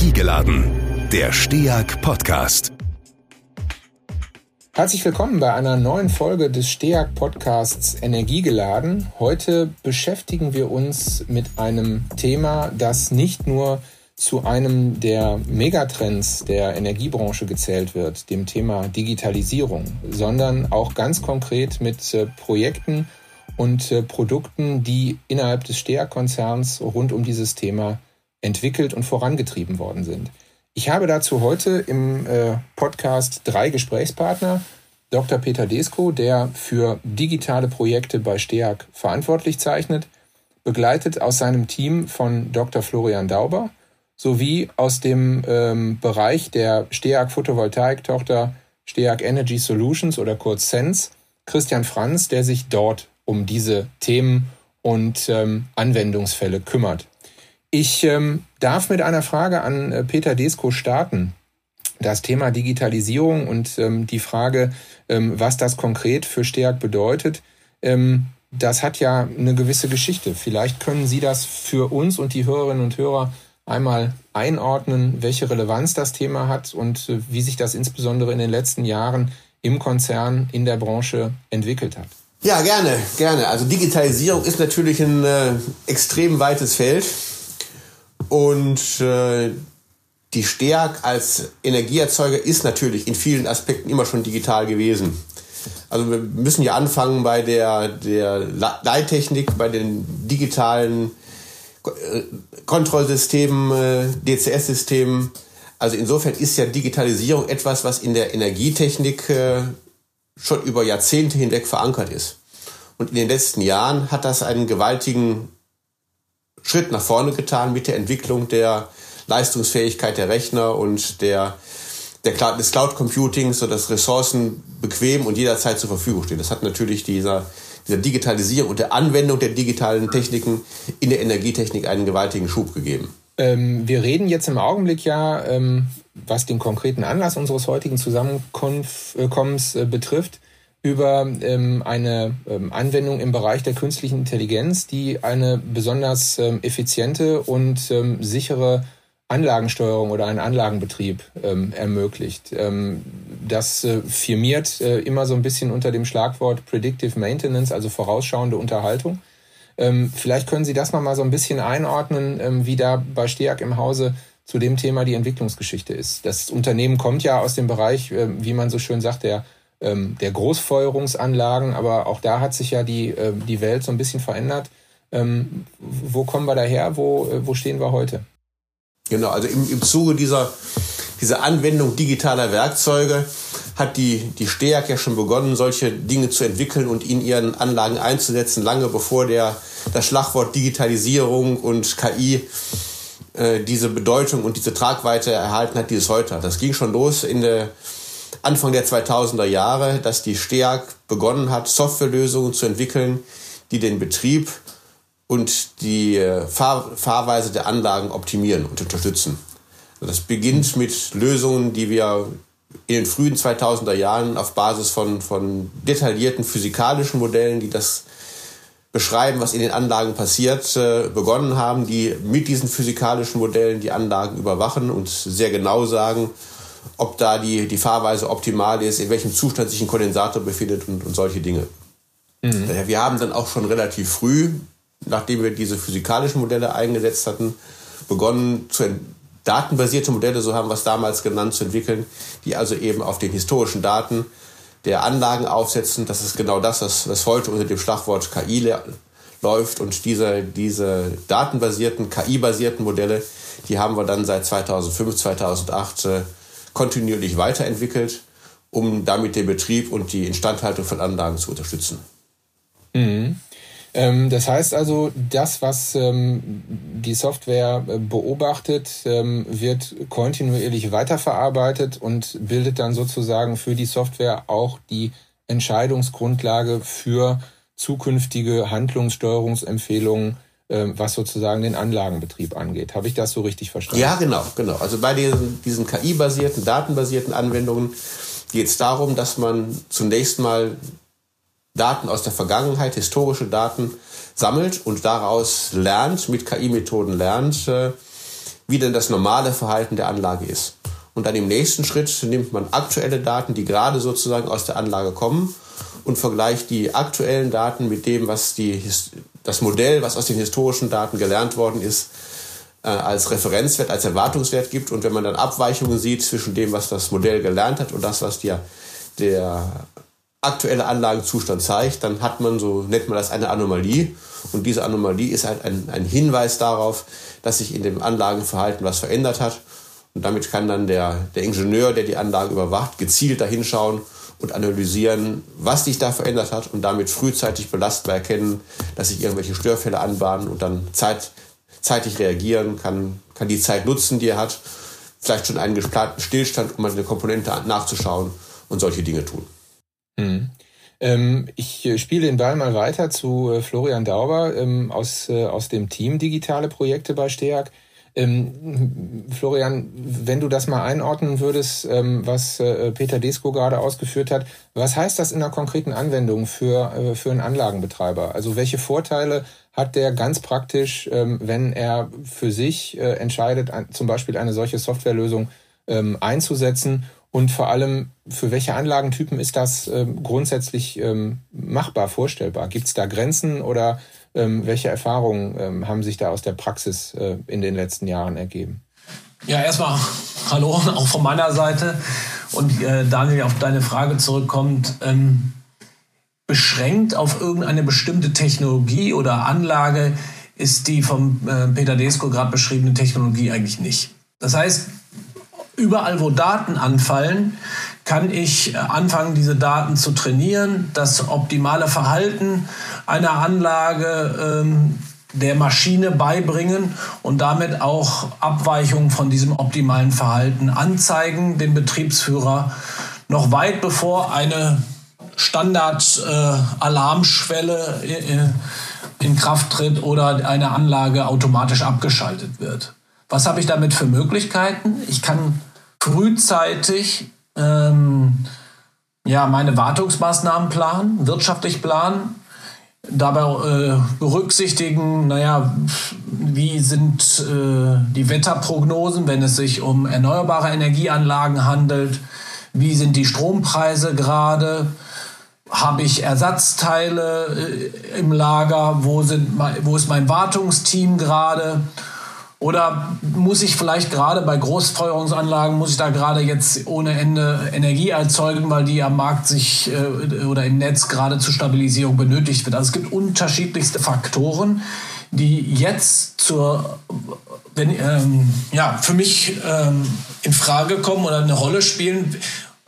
Energiegeladen, der STEAG Podcast. Herzlich willkommen bei einer neuen Folge des STEAG Podcasts Energiegeladen. Heute beschäftigen wir uns mit einem Thema, das nicht nur zu einem der Megatrends der Energiebranche gezählt wird, dem Thema Digitalisierung, sondern auch ganz konkret mit äh, Projekten und äh, Produkten, die innerhalb des STEAG-Konzerns rund um dieses Thema entwickelt und vorangetrieben worden sind. Ich habe dazu heute im äh, Podcast drei Gesprächspartner. Dr. Peter Desko, der für digitale Projekte bei STEAG verantwortlich zeichnet, begleitet aus seinem Team von Dr. Florian Dauber sowie aus dem ähm, Bereich der STEAG Photovoltaik-Tochter STEAG Energy Solutions oder kurz SENS Christian Franz, der sich dort um diese Themen und ähm, Anwendungsfälle kümmert. Ich ähm, darf mit einer Frage an äh, Peter Desko starten. Das Thema Digitalisierung und ähm, die Frage, ähm, was das konkret für Stärk bedeutet, ähm, das hat ja eine gewisse Geschichte. Vielleicht können Sie das für uns und die Hörerinnen und Hörer einmal einordnen, welche Relevanz das Thema hat und äh, wie sich das insbesondere in den letzten Jahren im Konzern, in der Branche entwickelt hat. Ja, gerne, gerne. Also Digitalisierung ist natürlich ein äh, extrem weites Feld. Und äh, die Stärk als Energieerzeuger ist natürlich in vielen Aspekten immer schon digital gewesen. Also wir müssen ja anfangen bei der, der Leittechnik, bei den digitalen äh, Kontrollsystemen, äh, DCS-Systemen. Also insofern ist ja Digitalisierung etwas, was in der Energietechnik äh, schon über Jahrzehnte hinweg verankert ist. Und in den letzten Jahren hat das einen gewaltigen Schritt nach vorne getan mit der Entwicklung der Leistungsfähigkeit der Rechner und der, der Cloud, des Cloud Computings, sodass Ressourcen bequem und jederzeit zur Verfügung stehen. Das hat natürlich dieser, dieser Digitalisierung und der Anwendung der digitalen Techniken in der Energietechnik einen gewaltigen Schub gegeben. Ähm, wir reden jetzt im Augenblick ja, ähm, was den konkreten Anlass unseres heutigen Zusammenkommens äh, betrifft, über ähm, eine ähm, Anwendung im Bereich der künstlichen Intelligenz, die eine besonders ähm, effiziente und ähm, sichere Anlagensteuerung oder einen Anlagenbetrieb ähm, ermöglicht. Ähm, das äh, firmiert äh, immer so ein bisschen unter dem Schlagwort Predictive Maintenance, also vorausschauende Unterhaltung. Vielleicht können Sie das nochmal so ein bisschen einordnen, wie da bei STEAG im Hause zu dem Thema die Entwicklungsgeschichte ist. Das Unternehmen kommt ja aus dem Bereich, äh, wie man so schön sagt, der ähm, der Großfeuerungsanlagen, aber auch da hat sich ja die, äh, die Welt so ein bisschen verändert. Ähm, wo kommen wir daher? Wo, äh, wo stehen wir heute? Genau, also im, im Zuge dieser, dieser Anwendung digitaler Werkzeuge hat die, die STEAG ja schon begonnen, solche Dinge zu entwickeln und in ihren Anlagen einzusetzen, lange bevor der, das Schlagwort Digitalisierung und KI äh, diese Bedeutung und diese Tragweite erhalten hat, die es heute hat. Das ging schon los in der Anfang der 2000er Jahre, dass die STEAG begonnen hat, Softwarelösungen zu entwickeln, die den Betrieb und die äh, Fahr Fahrweise der Anlagen optimieren und unterstützen. Das beginnt mit Lösungen, die wir in den frühen 2000er Jahren auf Basis von, von detaillierten physikalischen Modellen, die das beschreiben, was in den Anlagen passiert, äh, begonnen haben, die mit diesen physikalischen Modellen die Anlagen überwachen und sehr genau sagen, ob da die, die Fahrweise optimal ist, in welchem Zustand sich ein Kondensator befindet und, und solche Dinge. Mhm. Wir haben dann auch schon relativ früh, nachdem wir diese physikalischen Modelle eingesetzt hatten, begonnen, zu datenbasierte Modelle, so haben wir es damals genannt, zu entwickeln, die also eben auf den historischen Daten der Anlagen aufsetzen. Das ist genau das, was, was heute unter dem Schlagwort KI läuft. Und diese, diese datenbasierten, KI-basierten Modelle, die haben wir dann seit 2005, 2008 äh, kontinuierlich weiterentwickelt, um damit den Betrieb und die Instandhaltung von Anlagen zu unterstützen. Mhm. Ähm, das heißt also, das, was ähm, die Software äh, beobachtet, ähm, wird kontinuierlich weiterverarbeitet und bildet dann sozusagen für die Software auch die Entscheidungsgrundlage für zukünftige Handlungssteuerungsempfehlungen was sozusagen den Anlagenbetrieb angeht. Habe ich das so richtig verstanden? Ja, genau, genau. Also bei diesen, diesen KI-basierten, datenbasierten Anwendungen geht es darum, dass man zunächst mal Daten aus der Vergangenheit, historische Daten sammelt und daraus lernt, mit KI-Methoden lernt, äh, wie denn das normale Verhalten der Anlage ist. Und dann im nächsten Schritt nimmt man aktuelle Daten, die gerade sozusagen aus der Anlage kommen und vergleicht die aktuellen Daten mit dem, was die, das Modell, was aus den historischen Daten gelernt worden ist, äh, als Referenzwert, als Erwartungswert gibt. Und wenn man dann Abweichungen sieht zwischen dem, was das Modell gelernt hat und das, was der, der aktuelle Anlagenzustand zeigt, dann hat man, so nennt man das, eine Anomalie. Und diese Anomalie ist halt ein, ein Hinweis darauf, dass sich in dem Anlagenverhalten was verändert hat. Und damit kann dann der, der Ingenieur, der die Anlage überwacht, gezielt dahinschauen und analysieren, was sich da verändert hat und damit frühzeitig belastbar erkennen, dass sich irgendwelche Störfälle anbahnen und dann zeit, zeitig reagieren, kann, kann die Zeit nutzen, die er hat, vielleicht schon einen geplanten Stillstand, um eine Komponente nachzuschauen und solche Dinge tun. Mhm. Ähm, ich äh, spiele den Ball mal weiter zu äh, Florian Dauber ähm, aus, äh, aus dem Team Digitale Projekte bei STEAG. Ähm, Florian, wenn du das mal einordnen würdest, ähm, was äh, Peter Desko gerade ausgeführt hat, was heißt das in einer konkreten Anwendung für, äh, für einen Anlagenbetreiber? Also welche Vorteile hat der ganz praktisch, ähm, wenn er für sich äh, entscheidet, ein, zum Beispiel eine solche Softwarelösung ähm, einzusetzen und vor allem, für welche Anlagentypen ist das ähm, grundsätzlich ähm, machbar, vorstellbar? Gibt es da Grenzen oder ähm, welche Erfahrungen ähm, haben sich da aus der Praxis äh, in den letzten Jahren ergeben? Ja, erstmal hallo, auch von meiner Seite. Und äh, Daniel, auf deine Frage zurückkommt, ähm, beschränkt auf irgendeine bestimmte Technologie oder Anlage ist die vom äh, Peter Desko gerade beschriebene Technologie eigentlich nicht. Das heißt, überall, wo Daten anfallen, kann ich anfangen, diese Daten zu trainieren, das optimale Verhalten einer Anlage ähm, der Maschine beibringen und damit auch Abweichungen von diesem optimalen Verhalten anzeigen, dem Betriebsführer noch weit bevor eine Standard-Alarmschwelle äh, äh, in Kraft tritt oder eine Anlage automatisch abgeschaltet wird. Was habe ich damit für Möglichkeiten? Ich kann frühzeitig ähm, ja, meine Wartungsmaßnahmen planen, wirtschaftlich planen, dabei äh, berücksichtigen, naja, wie sind äh, die Wetterprognosen, wenn es sich um erneuerbare Energieanlagen handelt, wie sind die Strompreise gerade, habe ich Ersatzteile äh, im Lager, wo, sind, wo ist mein Wartungsteam gerade oder muss ich vielleicht gerade bei Großfeuerungsanlagen, muss ich da gerade jetzt ohne Ende Energie erzeugen, weil die am Markt sich äh, oder im Netz gerade zur Stabilisierung benötigt wird? Also es gibt unterschiedlichste Faktoren, die jetzt zur, wenn, ähm, ja, für mich ähm, in Frage kommen oder eine Rolle spielen,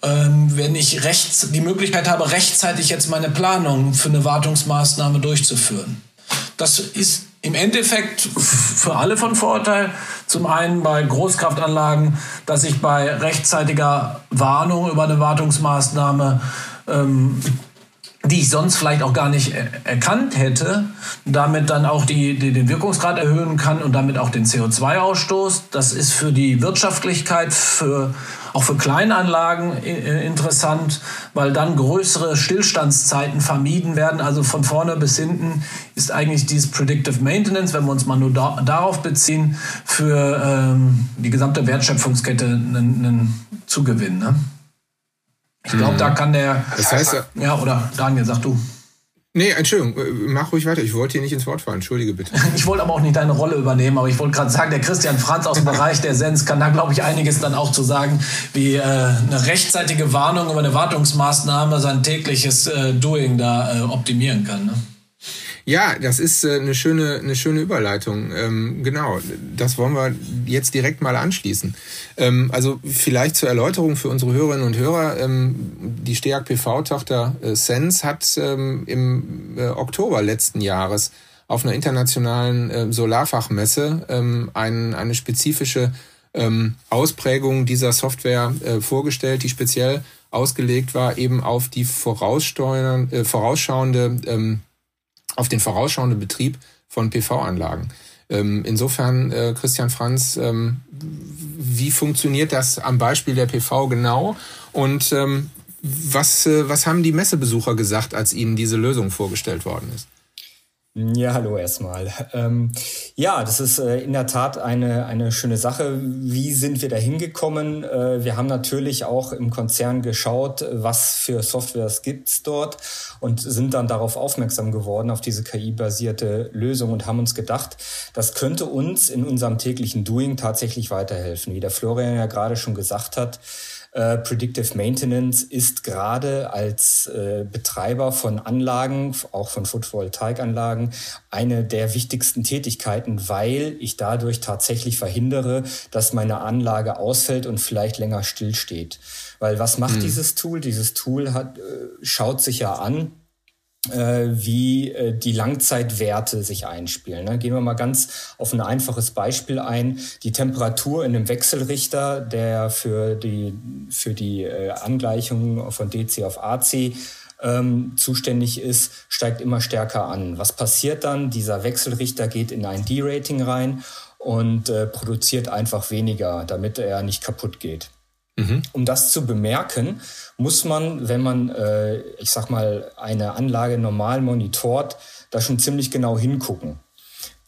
ähm, wenn ich rechts, die Möglichkeit habe, rechtzeitig jetzt meine Planung für eine Wartungsmaßnahme durchzuführen. Das ist im Endeffekt für alle von Vorteil. Zum einen bei Großkraftanlagen, dass ich bei rechtzeitiger Warnung über eine Wartungsmaßnahme, ähm, die ich sonst vielleicht auch gar nicht erkannt hätte, damit dann auch die, die, den Wirkungsgrad erhöhen kann und damit auch den CO2-Ausstoß. Das ist für die Wirtschaftlichkeit, für auch für Kleinanlagen äh, interessant, weil dann größere Stillstandszeiten vermieden werden. Also von vorne bis hinten ist eigentlich dieses Predictive Maintenance, wenn wir uns mal nur da, darauf beziehen, für ähm, die gesamte Wertschöpfungskette einen Zugewinn. Ne? Ich glaube, da kann der. Das heißt, ja, oder Daniel, sag du. Nee, Entschuldigung, äh, mach ruhig weiter. Ich wollte dir nicht ins Wort fallen. Entschuldige bitte. Ich wollte aber auch nicht deine Rolle übernehmen, aber ich wollte gerade sagen, der Christian Franz aus dem Bereich der Sens kann da, glaube ich, einiges dann auch zu sagen, wie äh, eine rechtzeitige Warnung über eine Wartungsmaßnahme sein tägliches äh, Doing da äh, optimieren kann. Ne? Ja, das ist äh, eine schöne, eine schöne Überleitung. Ähm, genau, das wollen wir jetzt direkt mal anschließen. Ähm, also vielleicht zur Erläuterung für unsere Hörerinnen und Hörer. Ähm, die STEAG PV-Tochter äh, Sense hat ähm, im äh, Oktober letzten Jahres auf einer internationalen äh, Solarfachmesse ähm, ein, eine spezifische ähm, Ausprägung dieser Software äh, vorgestellt, die speziell ausgelegt war eben auf die vorausschauende, äh, vorausschauende ähm, auf den vorausschauenden Betrieb von PV-Anlagen. Ähm, insofern, äh, Christian Franz, ähm, wie funktioniert das am Beispiel der PV genau? Und ähm, was, äh, was haben die Messebesucher gesagt, als ihnen diese Lösung vorgestellt worden ist? Ja, hallo erstmal. Ähm, ja, das ist äh, in der Tat eine, eine schöne Sache. Wie sind wir da hingekommen? Äh, wir haben natürlich auch im Konzern geschaut, was für Softwares gibt's dort und sind dann darauf aufmerksam geworden, auf diese KI-basierte Lösung und haben uns gedacht, das könnte uns in unserem täglichen Doing tatsächlich weiterhelfen. Wie der Florian ja gerade schon gesagt hat, äh, Predictive Maintenance ist gerade als äh, Betreiber von Anlagen, auch von Photovoltaikanlagen, eine der wichtigsten Tätigkeiten, weil ich dadurch tatsächlich verhindere, dass meine Anlage ausfällt und vielleicht länger stillsteht. Weil was macht hm. dieses Tool? Dieses Tool hat, äh, schaut sich ja an, wie äh, die Langzeitwerte sich einspielen. Ne? Gehen wir mal ganz auf ein einfaches Beispiel ein. Die Temperatur in einem Wechselrichter, der für die, für die äh, Angleichung von DC auf AC ähm, zuständig ist, steigt immer stärker an. Was passiert dann? Dieser Wechselrichter geht in ein D-Rating rein und äh, produziert einfach weniger, damit er nicht kaputt geht. Mhm. Um das zu bemerken, muss man, wenn man, äh, ich sag mal, eine Anlage normal monitort, da schon ziemlich genau hingucken.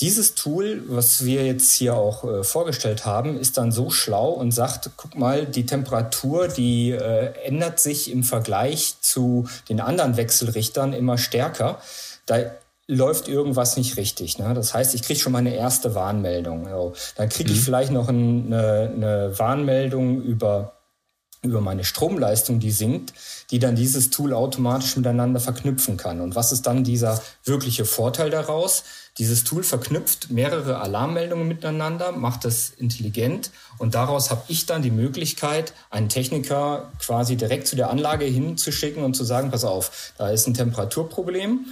Dieses Tool, was wir jetzt hier auch äh, vorgestellt haben, ist dann so schlau und sagt, guck mal, die Temperatur, die äh, ändert sich im Vergleich zu den anderen Wechselrichtern immer stärker. Da läuft irgendwas nicht richtig. Ne? Das heißt, ich kriege schon mal eine erste Warnmeldung. So. Dann kriege ich mhm. vielleicht noch eine, eine Warnmeldung über über meine Stromleistung, die sinkt, die dann dieses Tool automatisch miteinander verknüpfen kann. Und was ist dann dieser wirkliche Vorteil daraus? Dieses Tool verknüpft mehrere Alarmmeldungen miteinander, macht es intelligent und daraus habe ich dann die Möglichkeit, einen Techniker quasi direkt zu der Anlage hinzuschicken und zu sagen, pass auf, da ist ein Temperaturproblem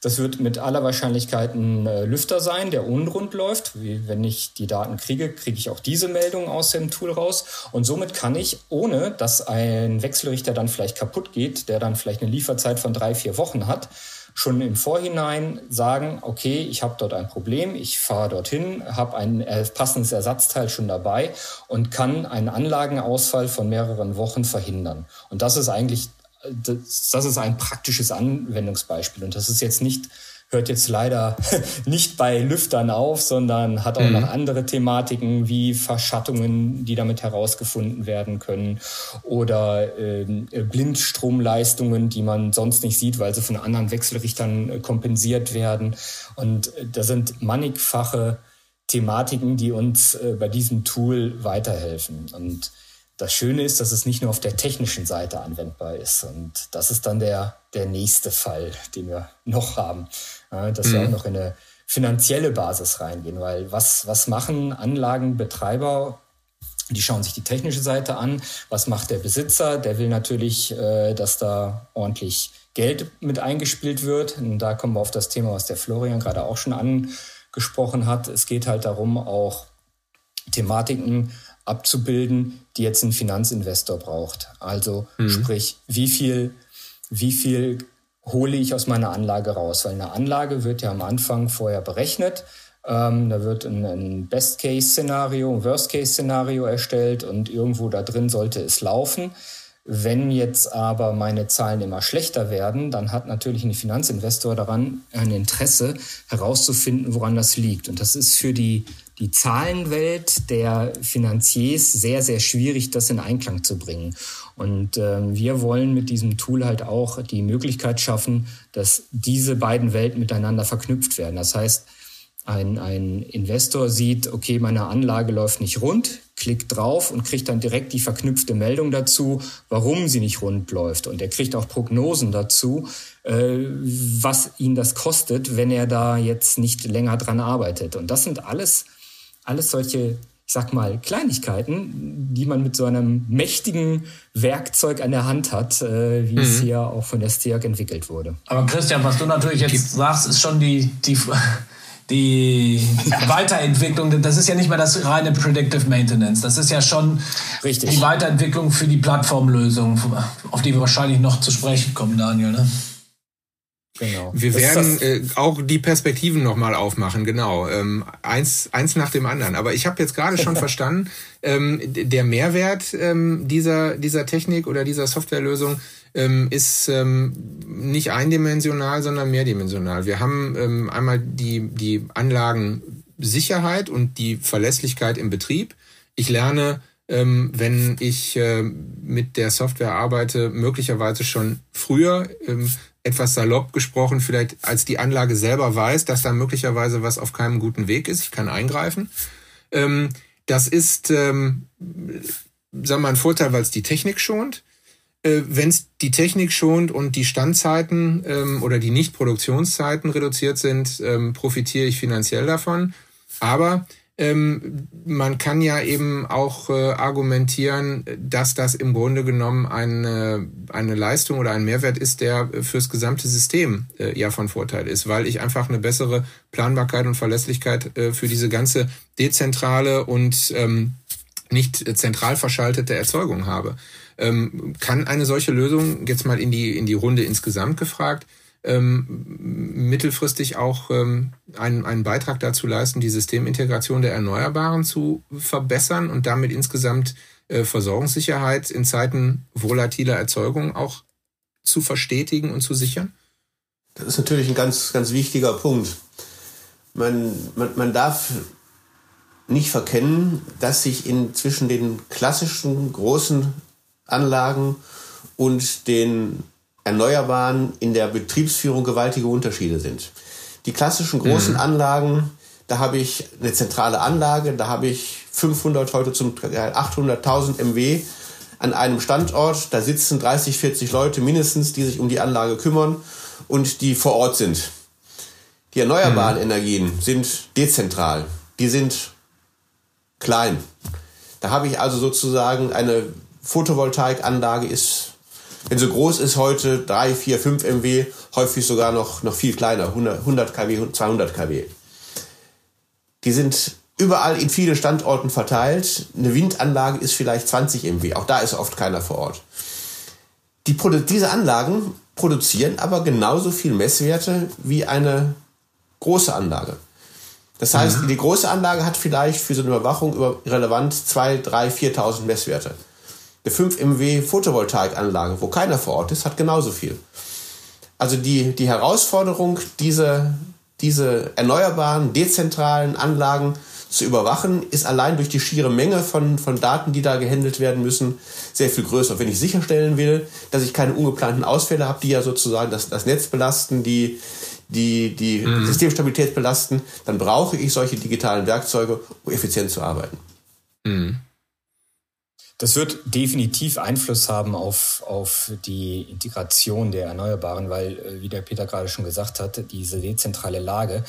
das wird mit aller Wahrscheinlichkeit ein äh, Lüfter sein, der unrund läuft. Wie, wenn ich die Daten kriege, kriege ich auch diese Meldung aus dem Tool raus. Und somit kann ich, ohne dass ein Wechselrichter dann vielleicht kaputt geht, der dann vielleicht eine Lieferzeit von drei, vier Wochen hat, schon im Vorhinein sagen, okay, ich habe dort ein Problem, ich fahre dorthin, habe ein passendes Ersatzteil schon dabei und kann einen Anlagenausfall von mehreren Wochen verhindern. Und das ist eigentlich das, das ist ein praktisches Anwendungsbeispiel. Und das ist jetzt nicht, hört jetzt leider nicht bei Lüftern auf, sondern hat auch mhm. noch andere Thematiken wie Verschattungen, die damit herausgefunden werden können oder äh, Blindstromleistungen, die man sonst nicht sieht, weil sie von anderen Wechselrichtern äh, kompensiert werden. Und äh, da sind mannigfache Thematiken, die uns äh, bei diesem Tool weiterhelfen. Und das Schöne ist, dass es nicht nur auf der technischen Seite anwendbar ist. Und das ist dann der, der nächste Fall, den wir noch haben, dass mhm. wir auch noch in eine finanzielle Basis reingehen. Weil was, was machen Anlagenbetreiber? Die schauen sich die technische Seite an. Was macht der Besitzer? Der will natürlich, äh, dass da ordentlich Geld mit eingespielt wird. Und da kommen wir auf das Thema, was der Florian gerade auch schon angesprochen hat. Es geht halt darum, auch Thematiken abzubilden, die jetzt ein Finanzinvestor braucht. Also mhm. sprich, wie viel, wie viel hole ich aus meiner Anlage raus? Weil eine Anlage wird ja am Anfang vorher berechnet. Ähm, da wird ein, ein Best-Case-Szenario, ein Worst-Case-Szenario erstellt und irgendwo da drin sollte es laufen. Wenn jetzt aber meine Zahlen immer schlechter werden, dann hat natürlich ein Finanzinvestor daran ein Interesse herauszufinden, woran das liegt. Und das ist für die die Zahlenwelt der Finanziers sehr, sehr schwierig, das in Einklang zu bringen. Und äh, wir wollen mit diesem Tool halt auch die Möglichkeit schaffen, dass diese beiden Welten miteinander verknüpft werden. Das heißt, ein, ein Investor sieht, okay, meine Anlage läuft nicht rund, klickt drauf und kriegt dann direkt die verknüpfte Meldung dazu, warum sie nicht rund läuft. Und er kriegt auch Prognosen dazu, äh, was ihn das kostet, wenn er da jetzt nicht länger dran arbeitet. Und das sind alles alles solche, ich sag mal, Kleinigkeiten, die man mit so einem mächtigen Werkzeug an der Hand hat, äh, wie mhm. es hier auch von der STEAG entwickelt wurde. Aber Christian, was du natürlich jetzt sagst, ist schon die, die, die Weiterentwicklung, das ist ja nicht mehr das reine Predictive Maintenance. Das ist ja schon Richtig. die Weiterentwicklung für die Plattformlösung, auf die wir wahrscheinlich noch zu sprechen kommen, Daniel. Ne? Genau. Wir das werden äh, auch die Perspektiven nochmal aufmachen, genau. Ähm, eins, eins nach dem anderen. Aber ich habe jetzt gerade schon verstanden, ähm, der Mehrwert ähm, dieser, dieser Technik oder dieser Softwarelösung ähm, ist ähm, nicht eindimensional, sondern mehrdimensional. Wir haben ähm, einmal die, die Anlagensicherheit und die Verlässlichkeit im Betrieb. Ich lerne, ähm, wenn ich äh, mit der Software arbeite, möglicherweise schon früher, ähm, etwas salopp gesprochen, vielleicht als die Anlage selber weiß, dass da möglicherweise was auf keinem guten Weg ist. Ich kann eingreifen. Ähm, das ist, ähm, sagen wir mal, ein Vorteil, weil es die Technik schont. Äh, Wenn es die Technik schont und die Standzeiten ähm, oder die Nicht-Produktionszeiten reduziert sind, ähm, profitiere ich finanziell davon. Aber ähm, man kann ja eben auch äh, argumentieren, dass das im Grunde genommen eine, eine Leistung oder ein Mehrwert ist, der fürs gesamte System äh, ja von Vorteil ist, weil ich einfach eine bessere Planbarkeit und Verlässlichkeit äh, für diese ganze dezentrale und ähm, nicht zentral verschaltete Erzeugung habe. Ähm, kann eine solche Lösung, jetzt mal in die, in die Runde insgesamt gefragt, ähm, mittelfristig auch ähm, einen, einen Beitrag dazu leisten, die Systemintegration der Erneuerbaren zu verbessern und damit insgesamt äh, Versorgungssicherheit in Zeiten volatiler Erzeugung auch zu verstetigen und zu sichern? Das ist natürlich ein ganz, ganz wichtiger Punkt. Man, man, man darf nicht verkennen, dass sich in zwischen den klassischen großen Anlagen und den Erneuerbaren in der Betriebsführung gewaltige Unterschiede sind. Die klassischen großen mhm. Anlagen, da habe ich eine zentrale Anlage, da habe ich 500, heute zum 800.000 MW an einem Standort. Da sitzen 30, 40 Leute mindestens, die sich um die Anlage kümmern und die vor Ort sind. Die erneuerbaren mhm. Energien sind dezentral. Die sind klein. Da habe ich also sozusagen eine Photovoltaikanlage ist wenn sie groß ist heute 3, 4, 5 MW, häufig sogar noch, noch viel kleiner, 100, 100 kW, 200 kW. Die sind überall in vielen Standorten verteilt. Eine Windanlage ist vielleicht 20 MW, auch da ist oft keiner vor Ort. Die, diese Anlagen produzieren aber genauso viel Messwerte wie eine große Anlage. Das heißt, mhm. die große Anlage hat vielleicht für so eine Überwachung über relevant 2, 3, 4.000 Messwerte. Eine 5 MW Photovoltaikanlage, wo keiner vor Ort ist, hat genauso viel. Also die, die Herausforderung, diese, diese erneuerbaren, dezentralen Anlagen zu überwachen, ist allein durch die schiere Menge von, von Daten, die da gehandelt werden müssen, sehr viel größer. wenn ich sicherstellen will, dass ich keine ungeplanten Ausfälle habe, die ja sozusagen das, das Netz belasten, die die, die mhm. Systemstabilität belasten, dann brauche ich solche digitalen Werkzeuge, um effizient zu arbeiten. Mhm. Das wird definitiv Einfluss haben auf, auf die Integration der Erneuerbaren, weil, äh, wie der Peter gerade schon gesagt hat, diese dezentrale Lage,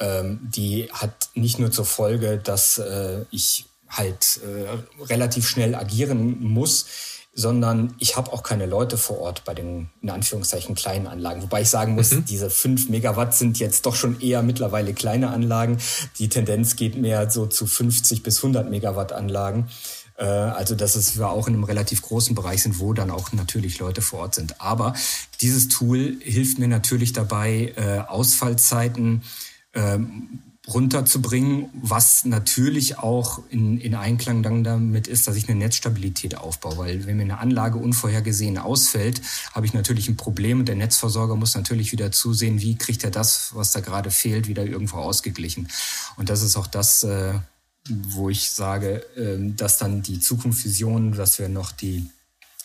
ähm, die hat nicht nur zur Folge, dass äh, ich halt äh, relativ schnell agieren muss, sondern ich habe auch keine Leute vor Ort bei den in Anführungszeichen kleinen Anlagen. Wobei ich sagen muss, mhm. diese fünf Megawatt sind jetzt doch schon eher mittlerweile kleine Anlagen. Die Tendenz geht mehr so zu 50 bis 100 Megawatt Anlagen. Äh, also, dass es wir auch in einem relativ großen Bereich sind, wo dann auch natürlich Leute vor Ort sind. Aber dieses Tool hilft mir natürlich dabei, äh, Ausfallzeiten ähm, runterzubringen, was natürlich auch in, in Einklang dann damit ist, dass ich eine Netzstabilität aufbaue. Weil wenn mir eine Anlage unvorhergesehen ausfällt, habe ich natürlich ein Problem und der Netzversorger muss natürlich wieder zusehen, wie kriegt er das, was da gerade fehlt, wieder irgendwo ausgeglichen. Und das ist auch das, äh, wo ich sage, ähm, dass dann die Zukunftsvision, dass wir noch die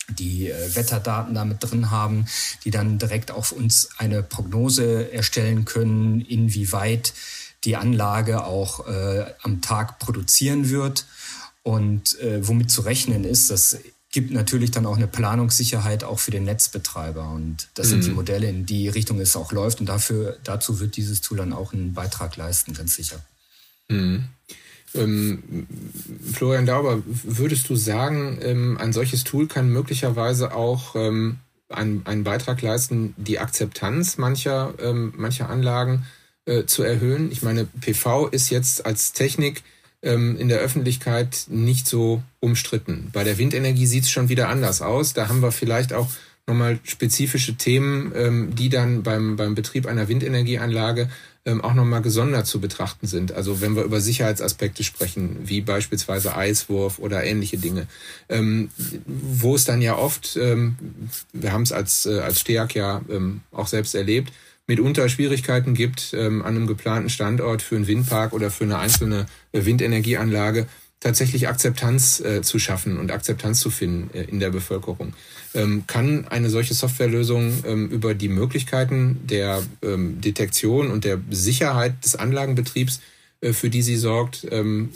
die äh, Wetterdaten damit drin haben, die dann direkt auf uns eine Prognose erstellen können, inwieweit die Anlage auch äh, am Tag produzieren wird und äh, womit zu rechnen ist. Das gibt natürlich dann auch eine Planungssicherheit auch für den Netzbetreiber und das mhm. sind die mhm. Modelle, in die Richtung es auch läuft und dafür dazu wird dieses Tool dann auch einen Beitrag leisten, ganz sicher. Mhm. Ähm, Florian Dauber, würdest du sagen, ähm, ein solches Tool kann möglicherweise auch ähm, einen, einen Beitrag leisten, die Akzeptanz mancher, ähm, mancher Anlagen äh, zu erhöhen? Ich meine, PV ist jetzt als Technik ähm, in der Öffentlichkeit nicht so umstritten. Bei der Windenergie sieht es schon wieder anders aus. Da haben wir vielleicht auch nochmal spezifische Themen, ähm, die dann beim, beim Betrieb einer Windenergieanlage ähm, auch nochmal gesondert zu betrachten sind. Also wenn wir über Sicherheitsaspekte sprechen, wie beispielsweise Eiswurf oder ähnliche Dinge, ähm, wo es dann ja oft, ähm, wir haben es als, äh, als STEAG ja ähm, auch selbst erlebt, mitunter Schwierigkeiten gibt, ähm, an einem geplanten Standort für einen Windpark oder für eine einzelne äh, Windenergieanlage tatsächlich Akzeptanz äh, zu schaffen und Akzeptanz zu finden äh, in der Bevölkerung. Ähm, kann eine solche Softwarelösung ähm, über die Möglichkeiten der ähm, Detektion und der Sicherheit des Anlagenbetriebs, äh, für die sie sorgt, ähm,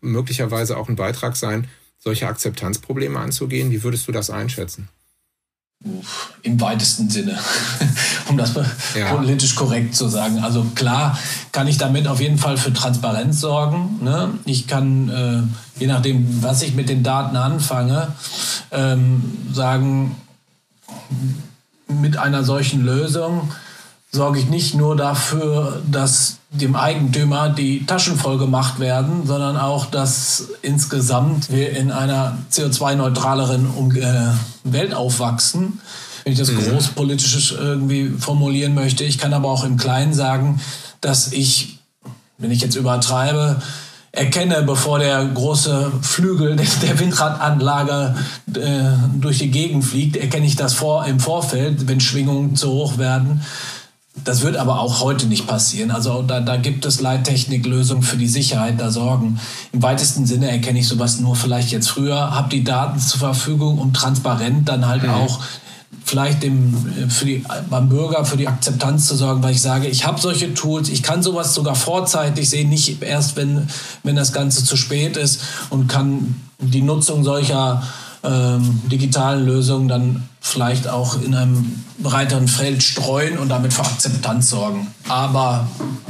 möglicherweise auch ein Beitrag sein, solche Akzeptanzprobleme anzugehen? Wie würdest du das einschätzen? Im weitesten Sinne, um das ja. politisch korrekt zu sagen. Also klar kann ich damit auf jeden Fall für Transparenz sorgen. Ne? Ich kann, äh, je nachdem, was ich mit den Daten anfange, ähm, sagen, mit einer solchen Lösung sorge ich nicht nur dafür, dass dem Eigentümer die Taschen voll gemacht werden, sondern auch, dass insgesamt wir in einer CO2-neutraleren äh, Welt aufwachsen. Wenn ich das mhm. großpolitisch irgendwie formulieren möchte. Ich kann aber auch im Kleinen sagen, dass ich, wenn ich jetzt übertreibe, erkenne, bevor der große Flügel der Windradanlage äh, durch die Gegend fliegt, erkenne ich das vor, im Vorfeld, wenn Schwingungen zu hoch werden das wird aber auch heute nicht passieren. Also da, da gibt es Leittechniklösungen für die Sicherheit, da Sorgen. Im weitesten Sinne erkenne ich sowas nur vielleicht jetzt früher, habe die Daten zur Verfügung, um transparent dann halt mhm. auch vielleicht dem, für die, beim Bürger für die Akzeptanz zu sorgen, weil ich sage, ich habe solche Tools, ich kann sowas sogar vorzeitig sehen, nicht erst, wenn, wenn das Ganze zu spät ist und kann die Nutzung solcher ähm, digitalen Lösungen dann vielleicht auch in einem breiteren Feld streuen und damit für Akzeptanz sorgen. Aber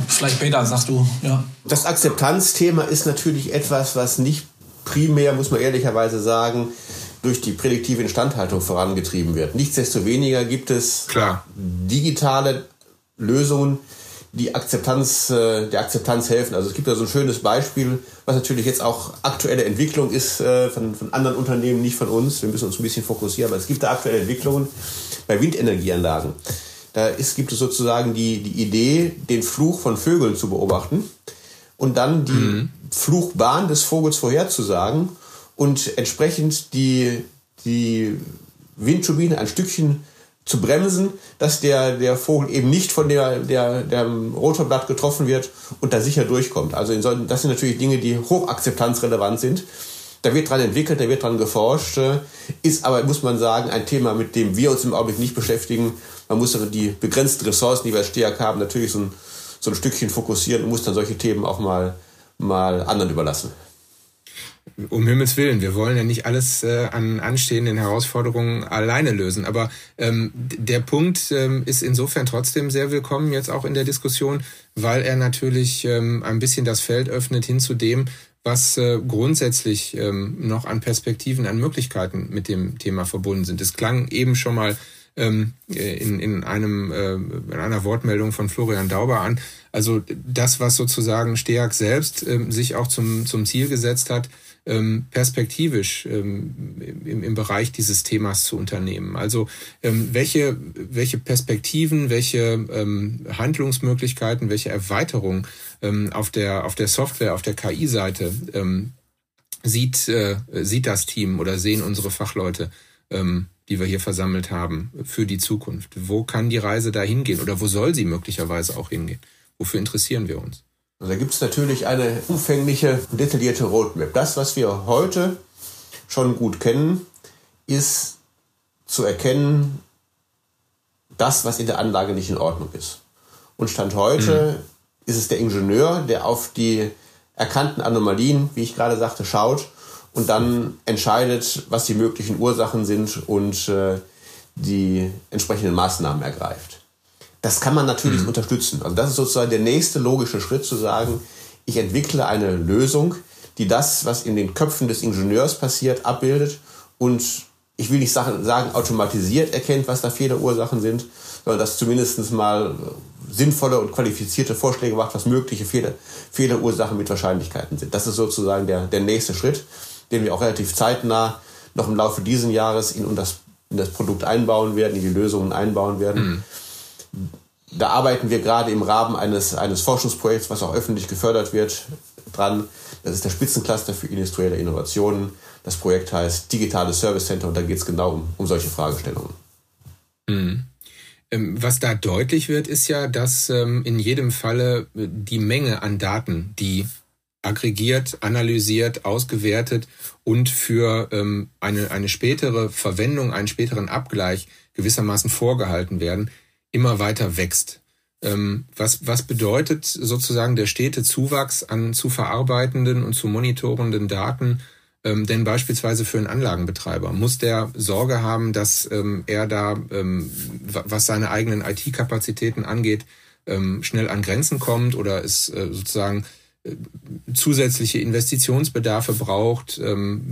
vielleicht Peter, sagst du, ja. Das Akzeptanzthema ist natürlich etwas, was nicht primär, muss man ehrlicherweise sagen, durch die prädiktive Instandhaltung vorangetrieben wird. Nichtsdestoweniger gibt es Klar. digitale Lösungen, die Akzeptanz, äh, der Akzeptanz helfen. Also es gibt da so ein schönes Beispiel, was natürlich jetzt auch aktuelle Entwicklung ist äh, von, von anderen Unternehmen, nicht von uns. Wir müssen uns ein bisschen fokussieren, aber es gibt da aktuelle Entwicklungen bei Windenergieanlagen. Da ist, gibt es sozusagen die, die Idee, den Fluch von Vögeln zu beobachten und dann die mhm. Fluchbahn des Vogels vorherzusagen und entsprechend die, die Windturbine ein Stückchen zu bremsen, dass der, der Vogel eben nicht von der, der, der Rotorblatt getroffen wird und da sicher durchkommt. Also in solchen, das sind natürlich Dinge, die hochakzeptanzrelevant sind. Da wird dran entwickelt, da wird dran geforscht, äh, ist aber, muss man sagen, ein Thema, mit dem wir uns im Augenblick nicht beschäftigen. Man muss die begrenzten Ressourcen, die wir als STEAG haben, natürlich so ein, so ein Stückchen fokussieren und muss dann solche Themen auch mal, mal anderen überlassen. Um Himmels Willen, wir wollen ja nicht alles äh, an anstehenden Herausforderungen alleine lösen. Aber ähm, der Punkt ähm, ist insofern trotzdem sehr willkommen jetzt auch in der Diskussion, weil er natürlich ähm, ein bisschen das Feld öffnet hin zu dem, was äh, grundsätzlich ähm, noch an Perspektiven, an Möglichkeiten mit dem Thema verbunden sind. Es klang eben schon mal ähm, in, in, einem, äh, in einer Wortmeldung von Florian Dauber an. Also das, was sozusagen Steag selbst ähm, sich auch zum, zum Ziel gesetzt hat, perspektivisch ähm, im, im Bereich dieses Themas zu unternehmen. Also ähm, welche, welche Perspektiven, welche ähm, Handlungsmöglichkeiten, welche Erweiterung ähm, auf, der, auf der Software, auf der KI-Seite ähm, sieht, äh, sieht das Team oder sehen unsere Fachleute, ähm, die wir hier versammelt haben, für die Zukunft? Wo kann die Reise da hingehen oder wo soll sie möglicherweise auch hingehen? Wofür interessieren wir uns? Also da gibt es natürlich eine umfängliche, detaillierte Roadmap. Das, was wir heute schon gut kennen, ist zu erkennen, das, was in der Anlage nicht in Ordnung ist. Und Stand heute mhm. ist es der Ingenieur, der auf die erkannten Anomalien, wie ich gerade sagte, schaut und dann entscheidet, was die möglichen Ursachen sind und äh, die entsprechenden Maßnahmen ergreift. Das kann man natürlich mhm. unterstützen. Also das ist sozusagen der nächste logische Schritt zu sagen, ich entwickle eine Lösung, die das, was in den Köpfen des Ingenieurs passiert, abbildet und ich will nicht sagen, automatisiert erkennt, was da Fehlerursachen sind, sondern dass zumindest mal sinnvolle und qualifizierte Vorschläge macht, was mögliche Fehler, Fehlerursachen mit Wahrscheinlichkeiten sind. Das ist sozusagen der, der nächste Schritt, den wir auch relativ zeitnah noch im Laufe dieses Jahres in, das, in das Produkt einbauen werden, in die Lösungen einbauen werden. Mhm da arbeiten wir gerade im Rahmen eines, eines Forschungsprojekts, was auch öffentlich gefördert wird, dran. Das ist der Spitzencluster für industrielle Innovationen. Das Projekt heißt Digitales Service Center und da geht es genau um, um solche Fragestellungen. Mhm. Was da deutlich wird, ist ja, dass ähm, in jedem Falle die Menge an Daten, die aggregiert, analysiert, ausgewertet und für ähm, eine, eine spätere Verwendung, einen späteren Abgleich gewissermaßen vorgehalten werden, immer weiter wächst. Ähm, was, was bedeutet sozusagen der stete Zuwachs an zu verarbeitenden und zu monitorenden Daten ähm, denn beispielsweise für einen Anlagenbetreiber? Muss der Sorge haben, dass ähm, er da, ähm, was seine eigenen IT-Kapazitäten angeht, ähm, schnell an Grenzen kommt oder es äh, sozusagen zusätzliche Investitionsbedarfe braucht. Ähm,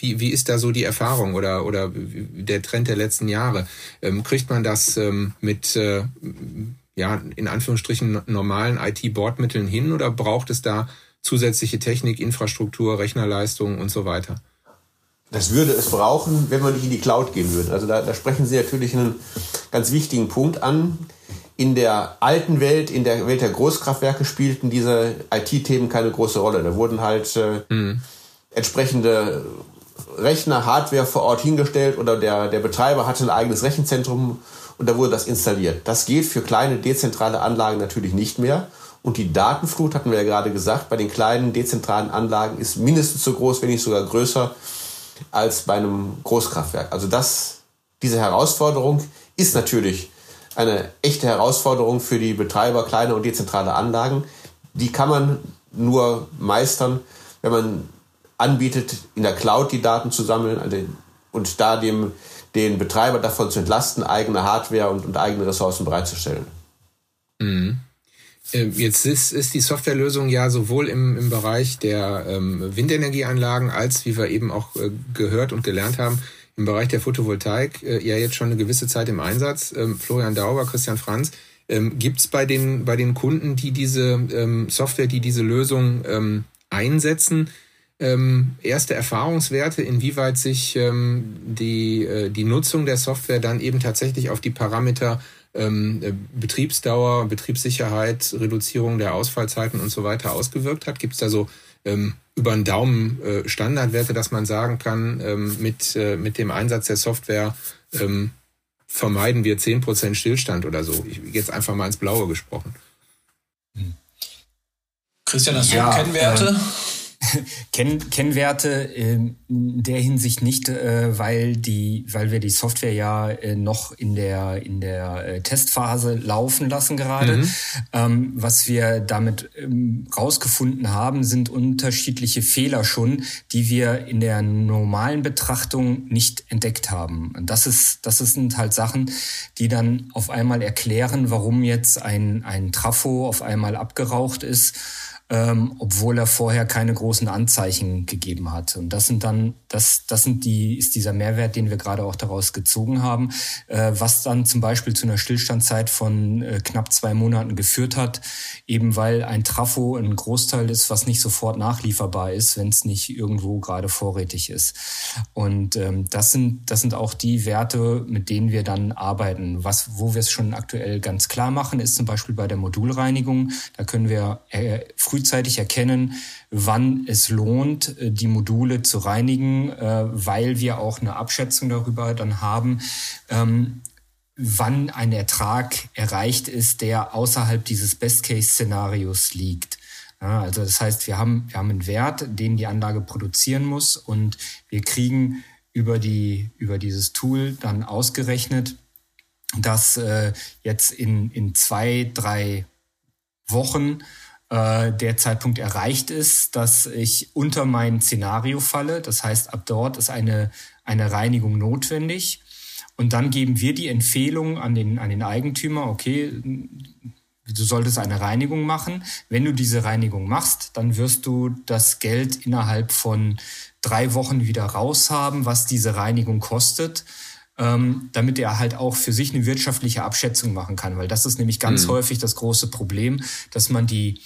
wie, wie ist da so die Erfahrung oder, oder der Trend der letzten Jahre? Ähm, kriegt man das ähm, mit, äh, ja, in Anführungsstrichen normalen IT-Bordmitteln hin oder braucht es da zusätzliche Technik, Infrastruktur, Rechnerleistung und so weiter? Das würde es brauchen, wenn wir nicht in die Cloud gehen würden. Also da, da sprechen Sie natürlich einen ganz wichtigen Punkt an in der alten Welt, in der Welt der Großkraftwerke spielten diese IT-Themen keine große Rolle. Da wurden halt äh, mhm. entsprechende Rechner, Hardware vor Ort hingestellt oder der, der Betreiber hatte ein eigenes Rechenzentrum und da wurde das installiert. Das geht für kleine dezentrale Anlagen natürlich nicht mehr. Und die Datenflut, hatten wir ja gerade gesagt, bei den kleinen dezentralen Anlagen ist mindestens so groß, wenn nicht sogar größer als bei einem Großkraftwerk. Also das, diese Herausforderung ist natürlich eine echte Herausforderung für die Betreiber kleiner und dezentraler Anlagen. Die kann man nur meistern, wenn man anbietet, in der Cloud die Daten zu sammeln also und da dem, den Betreiber davon zu entlasten, eigene Hardware und, und eigene Ressourcen bereitzustellen. Mhm. Ähm, jetzt ist, ist die Softwarelösung ja sowohl im, im Bereich der ähm, Windenergieanlagen als, wie wir eben auch äh, gehört und gelernt haben, im Bereich der Photovoltaik äh, ja jetzt schon eine gewisse Zeit im Einsatz. Ähm, Florian Dauber, Christian Franz, ähm, gibt es bei den, bei den Kunden, die diese ähm, Software, die diese Lösung ähm, einsetzen, ähm, erste Erfahrungswerte, inwieweit sich ähm, die, äh, die Nutzung der Software dann eben tatsächlich auf die Parameter äh, Betriebsdauer, Betriebssicherheit, Reduzierung der Ausfallzeiten und so weiter ausgewirkt hat? Gibt es da so ähm, über einen Daumen äh, Standardwerte, dass man sagen kann, ähm, mit, äh, mit dem Einsatz der Software ähm, vermeiden wir 10% Stillstand oder so? Ich, jetzt einfach mal ins Blaue gesprochen. Christian, hast du ja, Kennwerte? Ähm Kenn, Kennwerte in der Hinsicht nicht, äh, weil die, weil wir die Software ja äh, noch in der in der äh, Testphase laufen lassen gerade. Mhm. Ähm, was wir damit ähm, rausgefunden haben, sind unterschiedliche Fehler schon, die wir in der normalen Betrachtung nicht entdeckt haben. Und das ist das sind halt Sachen, die dann auf einmal erklären, warum jetzt ein ein Trafo auf einmal abgeraucht ist ähm, obwohl er vorher keine großen Anzeichen gegeben hat. Und das sind dann, das, das sind die, ist dieser Mehrwert, den wir gerade auch daraus gezogen haben, äh, was dann zum Beispiel zu einer Stillstandzeit von äh, knapp zwei Monaten geführt hat, eben weil ein Trafo ein Großteil ist, was nicht sofort nachlieferbar ist, wenn es nicht irgendwo gerade vorrätig ist. Und ähm, das sind, das sind auch die Werte, mit denen wir dann arbeiten. Was, wo wir es schon aktuell ganz klar machen, ist zum Beispiel bei der Modulreinigung. Da können wir äh, frühzeitig erkennen, wann es lohnt, äh, die Module zu reinigen, äh, weil wir auch eine Abschätzung darüber dann haben, ähm, wann ein Ertrag erreicht ist, der außerhalb dieses Best-Case-Szenarios liegt. also das heißt, wir haben, wir haben einen Wert, den die Anlage produzieren muss und wir kriegen über, die, über dieses Tool dann ausgerechnet, dass äh, jetzt in, in zwei, drei Wochen äh, der Zeitpunkt erreicht ist, dass ich unter mein Szenario falle. Das heißt, ab dort ist eine, eine Reinigung notwendig. Und dann geben wir die Empfehlung an den, an den Eigentümer, okay, du solltest eine Reinigung machen. Wenn du diese Reinigung machst, dann wirst du das Geld innerhalb von drei Wochen wieder raushaben, was diese Reinigung kostet ähm, damit er halt auch für sich eine wirtschaftliche Abschätzung machen kann. Weil das ist nämlich ganz mhm. häufig das große Problem, dass man die,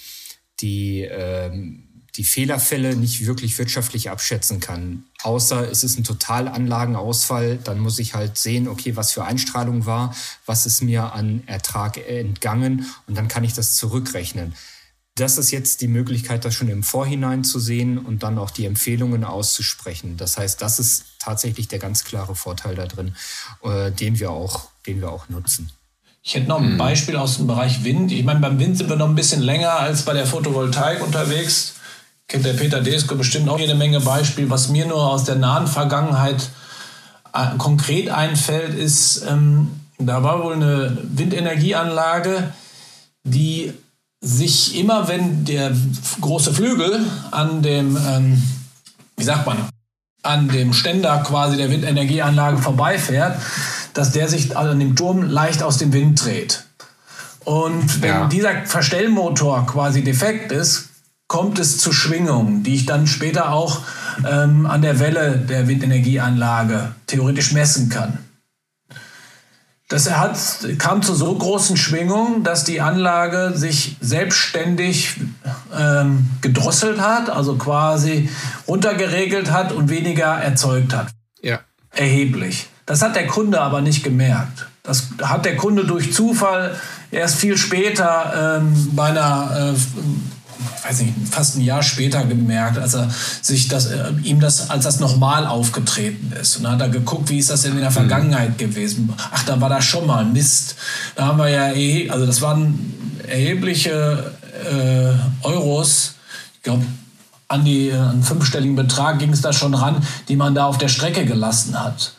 die, ähm, die Fehlerfälle nicht wirklich wirtschaftlich abschätzen kann. Außer es ist ein Totalanlagenausfall, dann muss ich halt sehen, okay, was für Einstrahlung war, was ist mir an Ertrag entgangen und dann kann ich das zurückrechnen. Das ist jetzt die Möglichkeit, das schon im Vorhinein zu sehen und dann auch die Empfehlungen auszusprechen. Das heißt, das ist tatsächlich der ganz klare Vorteil da drin, äh, den wir auch, den wir auch nutzen. Ich hätte noch ein hm. Beispiel aus dem Bereich Wind. Ich meine, beim Wind sind wir noch ein bisschen länger als bei der Photovoltaik unterwegs. Kennt der Peter Desko bestimmt auch jede Menge Beispiele. Was mir nur aus der nahen Vergangenheit äh, konkret einfällt, ist, ähm, da war wohl eine Windenergieanlage, die sich immer, wenn der große Flügel an dem, ähm, wie sagt man, an dem Ständer quasi der Windenergieanlage vorbeifährt, dass der sich an dem Turm leicht aus dem Wind dreht. Und wenn ja. dieser Verstellmotor quasi defekt ist, kommt es zu Schwingungen, die ich dann später auch ähm, an der Welle der Windenergieanlage theoretisch messen kann. Das hat, kam zu so großen Schwingungen, dass die Anlage sich selbstständig ähm, gedrosselt hat, also quasi runtergeregelt hat und weniger erzeugt hat. Ja. Erheblich. Das hat der Kunde aber nicht gemerkt. Das hat der Kunde durch Zufall erst viel später ähm, bei einer, äh, weiß nicht, fast ein Jahr später gemerkt, als er sich das, äh, ihm das, als das normal aufgetreten ist. Und dann hat er geguckt, wie ist das denn in der mhm. Vergangenheit gewesen? Ach, da war das schon mal Mist. Da haben wir ja, eh, also das waren erhebliche äh, Euros. Ich glaube, an die äh, einen fünfstelligen Betrag ging es da schon ran, die man da auf der Strecke gelassen hat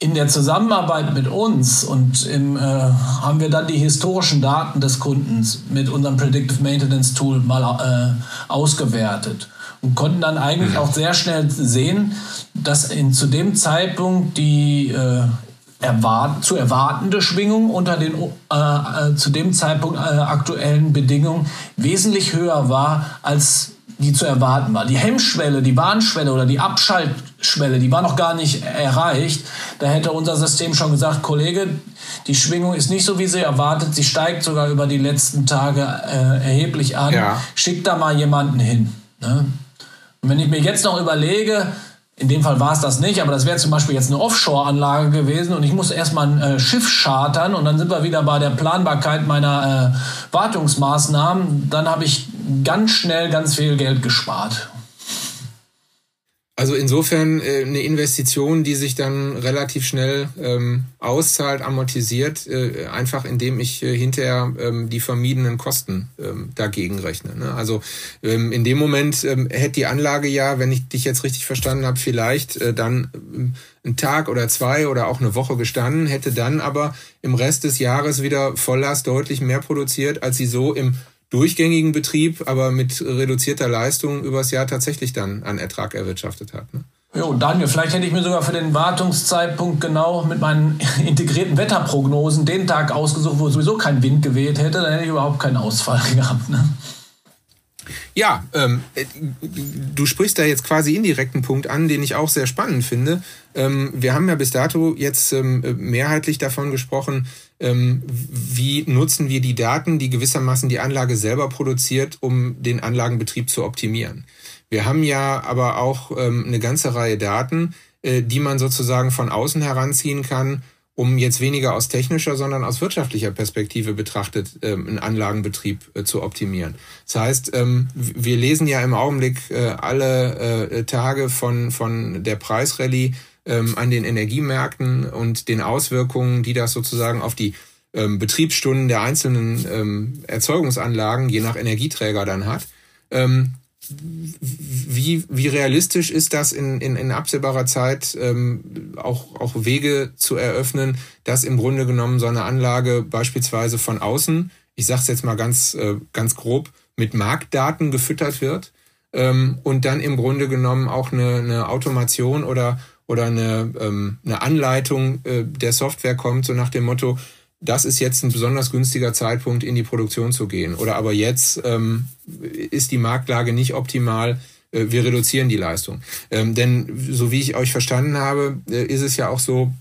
in der Zusammenarbeit mit uns und im, äh, haben wir dann die historischen Daten des Kundens mit unserem Predictive Maintenance Tool mal äh, ausgewertet und konnten dann eigentlich mhm. auch sehr schnell sehen, dass in, zu dem Zeitpunkt die äh, erwart zu erwartende Schwingung unter den äh, äh, zu dem Zeitpunkt äh, aktuellen Bedingungen wesentlich höher war als die zu erwarten war. Die Hemmschwelle, die Warnschwelle oder die Abschaltschwelle, die war noch gar nicht erreicht. Da hätte unser System schon gesagt, Kollege, die Schwingung ist nicht so, wie Sie erwartet. Sie steigt sogar über die letzten Tage äh, erheblich an. Ja. Schickt da mal jemanden hin. Ne? Und wenn ich mir jetzt noch überlege, in dem Fall war es das nicht, aber das wäre zum Beispiel jetzt eine Offshore-Anlage gewesen und ich muss erstmal ein äh, Schiff chartern und dann sind wir wieder bei der Planbarkeit meiner äh, Wartungsmaßnahmen. Dann habe ich ganz schnell ganz viel Geld gespart. Also insofern äh, eine Investition, die sich dann relativ schnell ähm, auszahlt, amortisiert, äh, einfach indem ich äh, hinterher ähm, die vermiedenen Kosten ähm, dagegen rechne. Ne? Also ähm, in dem Moment ähm, hätte die Anlage ja, wenn ich dich jetzt richtig verstanden habe, vielleicht äh, dann ähm, einen Tag oder zwei oder auch eine Woche gestanden, hätte dann aber im Rest des Jahres wieder Volllast deutlich mehr produziert, als sie so im durchgängigen Betrieb, aber mit reduzierter Leistung übers Jahr tatsächlich dann an Ertrag erwirtschaftet hat. Ne? Jo, Daniel, vielleicht hätte ich mir sogar für den Wartungszeitpunkt genau mit meinen integrierten Wetterprognosen den Tag ausgesucht, wo sowieso kein Wind geweht hätte, dann hätte ich überhaupt keinen Ausfall gehabt. Ne? Ja, ähm, äh, du sprichst da jetzt quasi indirekten Punkt an, den ich auch sehr spannend finde. Ähm, wir haben ja bis dato jetzt ähm, mehrheitlich davon gesprochen, wie nutzen wir die Daten, die gewissermaßen die Anlage selber produziert, um den Anlagenbetrieb zu optimieren. Wir haben ja aber auch ähm, eine ganze Reihe Daten, äh, die man sozusagen von außen heranziehen kann, um jetzt weniger aus technischer, sondern aus wirtschaftlicher Perspektive betrachtet, ähm, einen Anlagenbetrieb äh, zu optimieren. Das heißt, ähm, wir lesen ja im Augenblick äh, alle Tage von, von der Preisrallye ähm, an den Energiemärkten und den Auswirkungen, die das sozusagen auf die ähm, Betriebsstunden der einzelnen ähm, Erzeugungsanlagen je nach Energieträger dann hat. Ähm, wie, wie realistisch ist das in, in, in absehbarer Zeit ähm, auch, auch Wege zu eröffnen, dass im Grunde genommen so eine Anlage beispielsweise von außen, ich sage es jetzt mal ganz, äh, ganz grob, mit Marktdaten gefüttert wird ähm, und dann im Grunde genommen auch eine, eine Automation oder oder eine, ähm, eine Anleitung äh, der Software kommt, so nach dem Motto, das ist jetzt ein besonders günstiger Zeitpunkt, in die Produktion zu gehen. Oder aber jetzt ähm, ist die Marktlage nicht optimal, äh, wir reduzieren die Leistung. Ähm, denn so wie ich euch verstanden habe, äh, ist es ja auch so,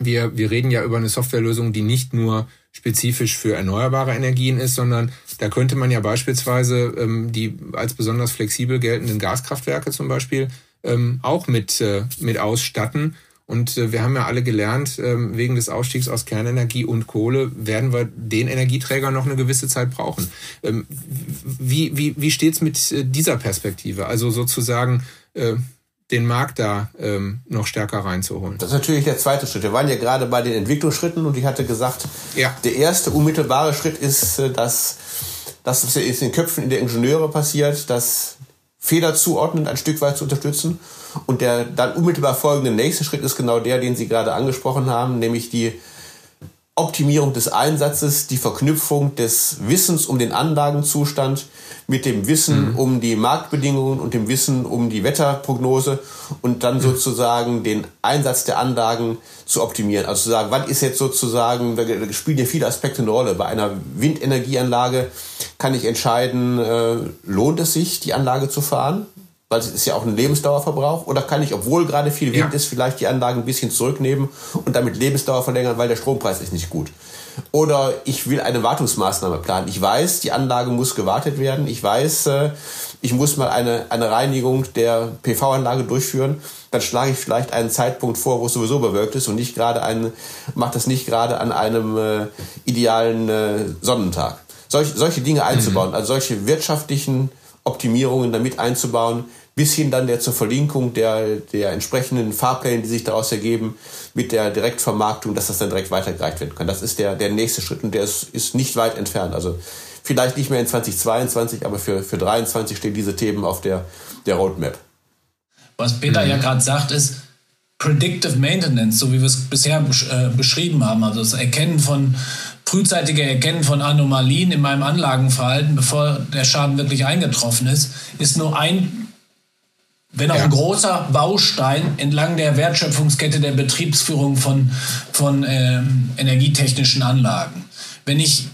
wir, wir reden ja über eine Softwarelösung, die nicht nur spezifisch für erneuerbare Energien ist, sondern da könnte man ja beispielsweise ähm, die als besonders flexibel geltenden Gaskraftwerke zum Beispiel ähm, auch mit, äh, mit ausstatten. Und äh, wir haben ja alle gelernt, äh, wegen des Ausstiegs aus Kernenergie und Kohle werden wir den Energieträger noch eine gewisse Zeit brauchen. Ähm, wie wie, wie steht's mit äh, dieser Perspektive? Also sozusagen äh, den Markt da ähm, noch stärker reinzuholen. Das ist natürlich der zweite Schritt. Wir waren ja gerade bei den Entwicklungsschritten und ich hatte gesagt, ja. der erste unmittelbare Schritt ist, äh, dass, es in den Köpfen der Ingenieure passiert, dass Fehler zuordnen, ein Stück weit zu unterstützen. Und der dann unmittelbar folgende nächste Schritt ist genau der, den Sie gerade angesprochen haben, nämlich die Optimierung des Einsatzes, die Verknüpfung des Wissens um den Anlagenzustand mit dem Wissen mhm. um die Marktbedingungen und dem Wissen um die Wetterprognose und dann mhm. sozusagen den Einsatz der Anlagen zu optimieren. Also zu sagen, wann ist jetzt sozusagen, da spielen ja viele Aspekte eine Rolle. Bei einer Windenergieanlage kann ich entscheiden, äh, lohnt es sich, die Anlage zu fahren? weil es ist ja auch ein Lebensdauerverbrauch. Oder kann ich, obwohl gerade viel Wind ja. ist, vielleicht die Anlagen ein bisschen zurücknehmen und damit Lebensdauer verlängern, weil der Strompreis ist nicht gut. Oder ich will eine Wartungsmaßnahme planen. Ich weiß, die Anlage muss gewartet werden. Ich weiß, äh, ich muss mal eine, eine Reinigung der PV-Anlage durchführen. Dann schlage ich vielleicht einen Zeitpunkt vor, wo es sowieso bewölkt ist und nicht gerade einen, mache das nicht gerade an einem äh, idealen äh, Sonnentag. Solch, solche Dinge einzubauen, mhm. also solche wirtschaftlichen Optimierungen damit einzubauen, bis hin dann der zur Verlinkung der, der entsprechenden Fahrpläne, die sich daraus ergeben, mit der Direktvermarktung, dass das dann direkt weitergereicht werden kann. Das ist der, der nächste Schritt und der ist, ist nicht weit entfernt. Also vielleicht nicht mehr in 2022, aber für, für 2023 stehen diese Themen auf der, der Roadmap. Was Peter mhm. ja gerade sagt, ist Predictive Maintenance, so wie wir es bisher äh, beschrieben haben, also das Erkennen von frühzeitige Erkennen von Anomalien in meinem Anlagenverhalten, bevor der Schaden wirklich eingetroffen ist, ist nur ein, wenn auch ja. ein großer Baustein entlang der Wertschöpfungskette der Betriebsführung von, von ähm, energietechnischen Anlagen. Wenn ich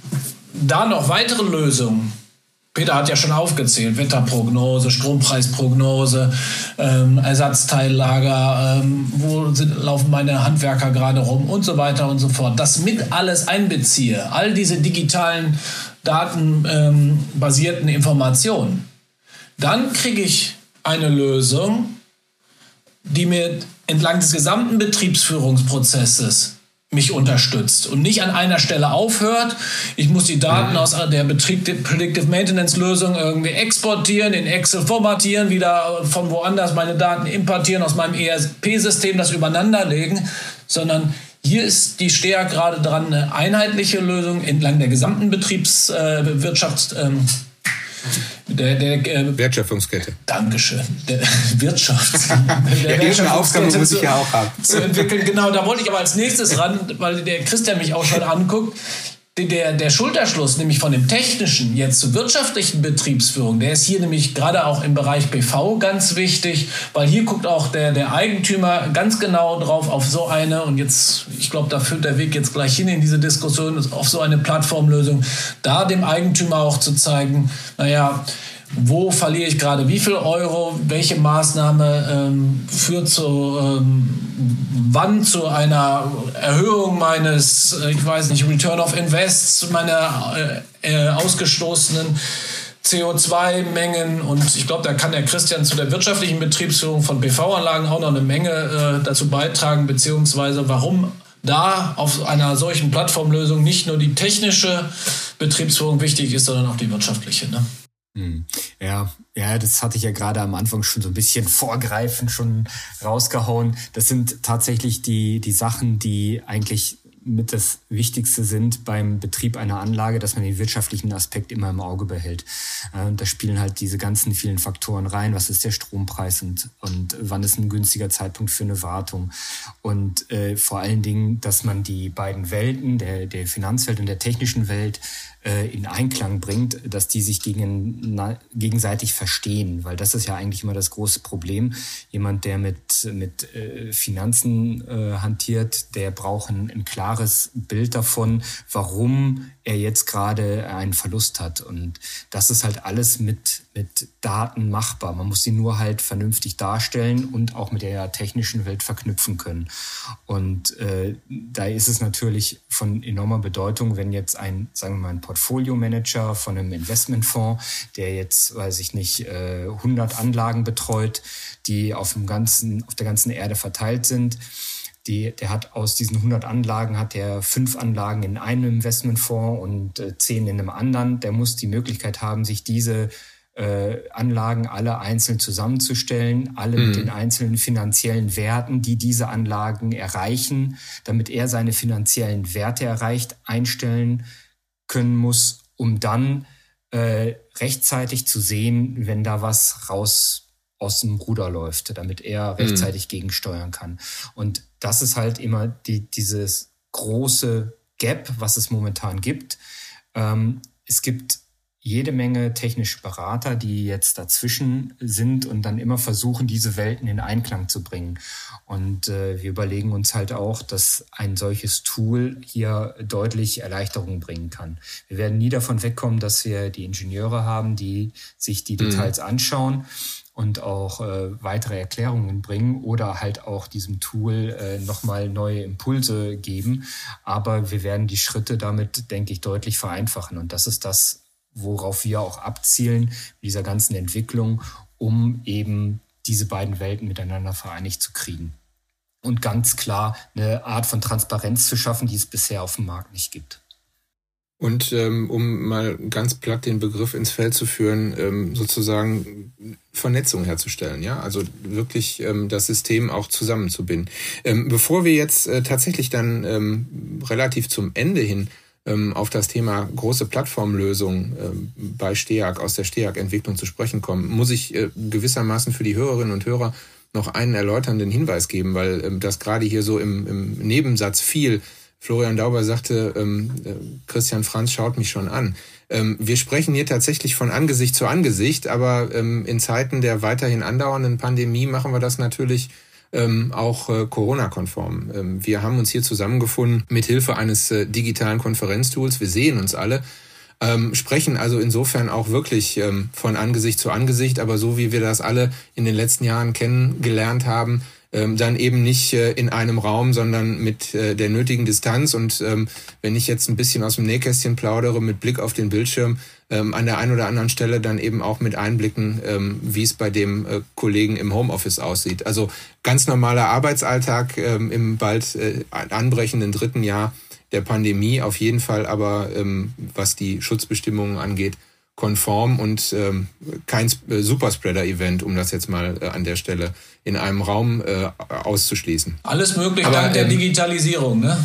da noch weitere Lösungen Peter hat ja schon aufgezählt, Wetterprognose, Strompreisprognose, ähm, Ersatzteillager, ähm, wo sind, laufen meine Handwerker gerade rum und so weiter und so fort. Das mit alles einbeziehe, all diese digitalen datenbasierten ähm, Informationen, dann kriege ich eine Lösung, die mir entlang des gesamten Betriebsführungsprozesses mich unterstützt und nicht an einer Stelle aufhört. Ich muss die Daten mhm. aus der Predictive Maintenance Lösung irgendwie exportieren, in Excel formatieren, wieder von woanders meine Daten importieren, aus meinem ERP-System das übereinanderlegen, sondern hier ist die STEA gerade dran, eine einheitliche Lösung entlang der gesamten Betriebswirtschaft äh, ähm, der, der, äh, Wertschöpfungskette. Dankeschön. Der Wirtschafts. Der ja, irgendeine Aufgabe muss ich ja auch haben. Zu entwickeln. Genau, da wollte ich aber als nächstes ran, weil der Christian mich auch schon anguckt der, der Schulterschluss, nämlich von dem technischen jetzt zur wirtschaftlichen Betriebsführung, der ist hier nämlich gerade auch im Bereich BV ganz wichtig, weil hier guckt auch der, der Eigentümer ganz genau drauf auf so eine, und jetzt, ich glaube, da führt der Weg jetzt gleich hin in diese Diskussion, auf so eine Plattformlösung, da dem Eigentümer auch zu zeigen, naja, wo verliere ich gerade wie viel Euro, welche Maßnahme ähm, führt zu ähm, wann zu einer Erhöhung meines, äh, ich weiß nicht, Return of Invests, meiner äh, äh ausgestoßenen CO2-Mengen und ich glaube, da kann der Christian zu der wirtschaftlichen Betriebsführung von PV-Anlagen auch noch eine Menge äh, dazu beitragen, beziehungsweise warum da auf einer solchen Plattformlösung nicht nur die technische Betriebsführung wichtig ist, sondern auch die wirtschaftliche. Ne? Hm. Ja, ja, das hatte ich ja gerade am Anfang schon so ein bisschen vorgreifend schon rausgehauen. Das sind tatsächlich die, die Sachen, die eigentlich mit das Wichtigste sind beim Betrieb einer Anlage, dass man den wirtschaftlichen Aspekt immer im Auge behält. Äh, da spielen halt diese ganzen vielen Faktoren rein. Was ist der Strompreis und, und wann ist ein günstiger Zeitpunkt für eine Wartung? Und äh, vor allen Dingen, dass man die beiden Welten, der, der Finanzwelt und der technischen Welt, äh, in Einklang bringt, dass die sich gegen, na, gegenseitig verstehen, weil das ist ja eigentlich immer das große Problem. Jemand, der mit, mit äh, Finanzen äh, hantiert, der braucht ein, ein klares klares Bild davon, warum er jetzt gerade einen Verlust hat. Und das ist halt alles mit, mit Daten machbar. Man muss sie nur halt vernünftig darstellen und auch mit der technischen Welt verknüpfen können. Und äh, da ist es natürlich von enormer Bedeutung, wenn jetzt ein, sagen wir mal, ein Portfolio-Manager von einem Investmentfonds, der jetzt, weiß ich nicht, äh, 100 Anlagen betreut, die auf, dem ganzen, auf der ganzen Erde verteilt sind, die, der hat aus diesen 100 Anlagen, hat er fünf Anlagen in einem Investmentfonds und äh, zehn in einem anderen. Der muss die Möglichkeit haben, sich diese äh, Anlagen alle einzeln zusammenzustellen, alle mhm. mit den einzelnen finanziellen Werten, die diese Anlagen erreichen, damit er seine finanziellen Werte erreicht, einstellen können muss, um dann äh, rechtzeitig zu sehen, wenn da was raus aus dem Ruder läuft, damit er mhm. rechtzeitig mhm. gegensteuern kann. Und das ist halt immer die, dieses große Gap, was es momentan gibt. Ähm, es gibt jede Menge technische Berater, die jetzt dazwischen sind und dann immer versuchen, diese Welten in Einklang zu bringen. Und äh, wir überlegen uns halt auch, dass ein solches Tool hier deutlich Erleichterung bringen kann. Wir werden nie davon wegkommen, dass wir die Ingenieure haben, die sich die mhm. Details mhm. anschauen und auch äh, weitere Erklärungen bringen oder halt auch diesem Tool äh, nochmal neue Impulse geben. Aber wir werden die Schritte damit, denke ich, deutlich vereinfachen. Und das ist das, worauf wir auch abzielen mit dieser ganzen Entwicklung, um eben diese beiden Welten miteinander vereinigt zu kriegen. Und ganz klar eine Art von Transparenz zu schaffen, die es bisher auf dem Markt nicht gibt. Und ähm, um mal ganz platt den Begriff ins Feld zu führen, ähm, sozusagen Vernetzung herzustellen, ja, also wirklich ähm, das System auch zusammenzubinden. Ähm, bevor wir jetzt äh, tatsächlich dann ähm, relativ zum Ende hin ähm, auf das Thema große Plattformlösung ähm, bei STEAG aus der STEAG-Entwicklung zu sprechen kommen, muss ich äh, gewissermaßen für die Hörerinnen und Hörer noch einen erläuternden Hinweis geben, weil ähm, das gerade hier so im, im Nebensatz viel Florian Dauber sagte, ähm, äh, Christian Franz schaut mich schon an. Ähm, wir sprechen hier tatsächlich von Angesicht zu Angesicht, aber ähm, in Zeiten der weiterhin andauernden Pandemie machen wir das natürlich ähm, auch äh, Corona-konform. Ähm, wir haben uns hier zusammengefunden mit Hilfe eines äh, digitalen Konferenztools. Wir sehen uns alle. Ähm, sprechen also insofern auch wirklich ähm, von Angesicht zu Angesicht, aber so wie wir das alle in den letzten Jahren kennengelernt haben, ähm, dann eben nicht äh, in einem Raum, sondern mit äh, der nötigen Distanz. Und ähm, wenn ich jetzt ein bisschen aus dem Nähkästchen plaudere mit Blick auf den Bildschirm, ähm, an der einen oder anderen Stelle dann eben auch mit Einblicken, ähm, wie es bei dem äh, Kollegen im Homeoffice aussieht. Also ganz normaler Arbeitsalltag ähm, im bald äh, anbrechenden dritten Jahr der Pandemie, auf jeden Fall aber, ähm, was die Schutzbestimmungen angeht, konform und ähm, kein äh, Superspreader-Event, um das jetzt mal äh, an der Stelle in einem Raum äh, auszuschließen. Alles möglich Aber, dank der ähm, Digitalisierung, ne?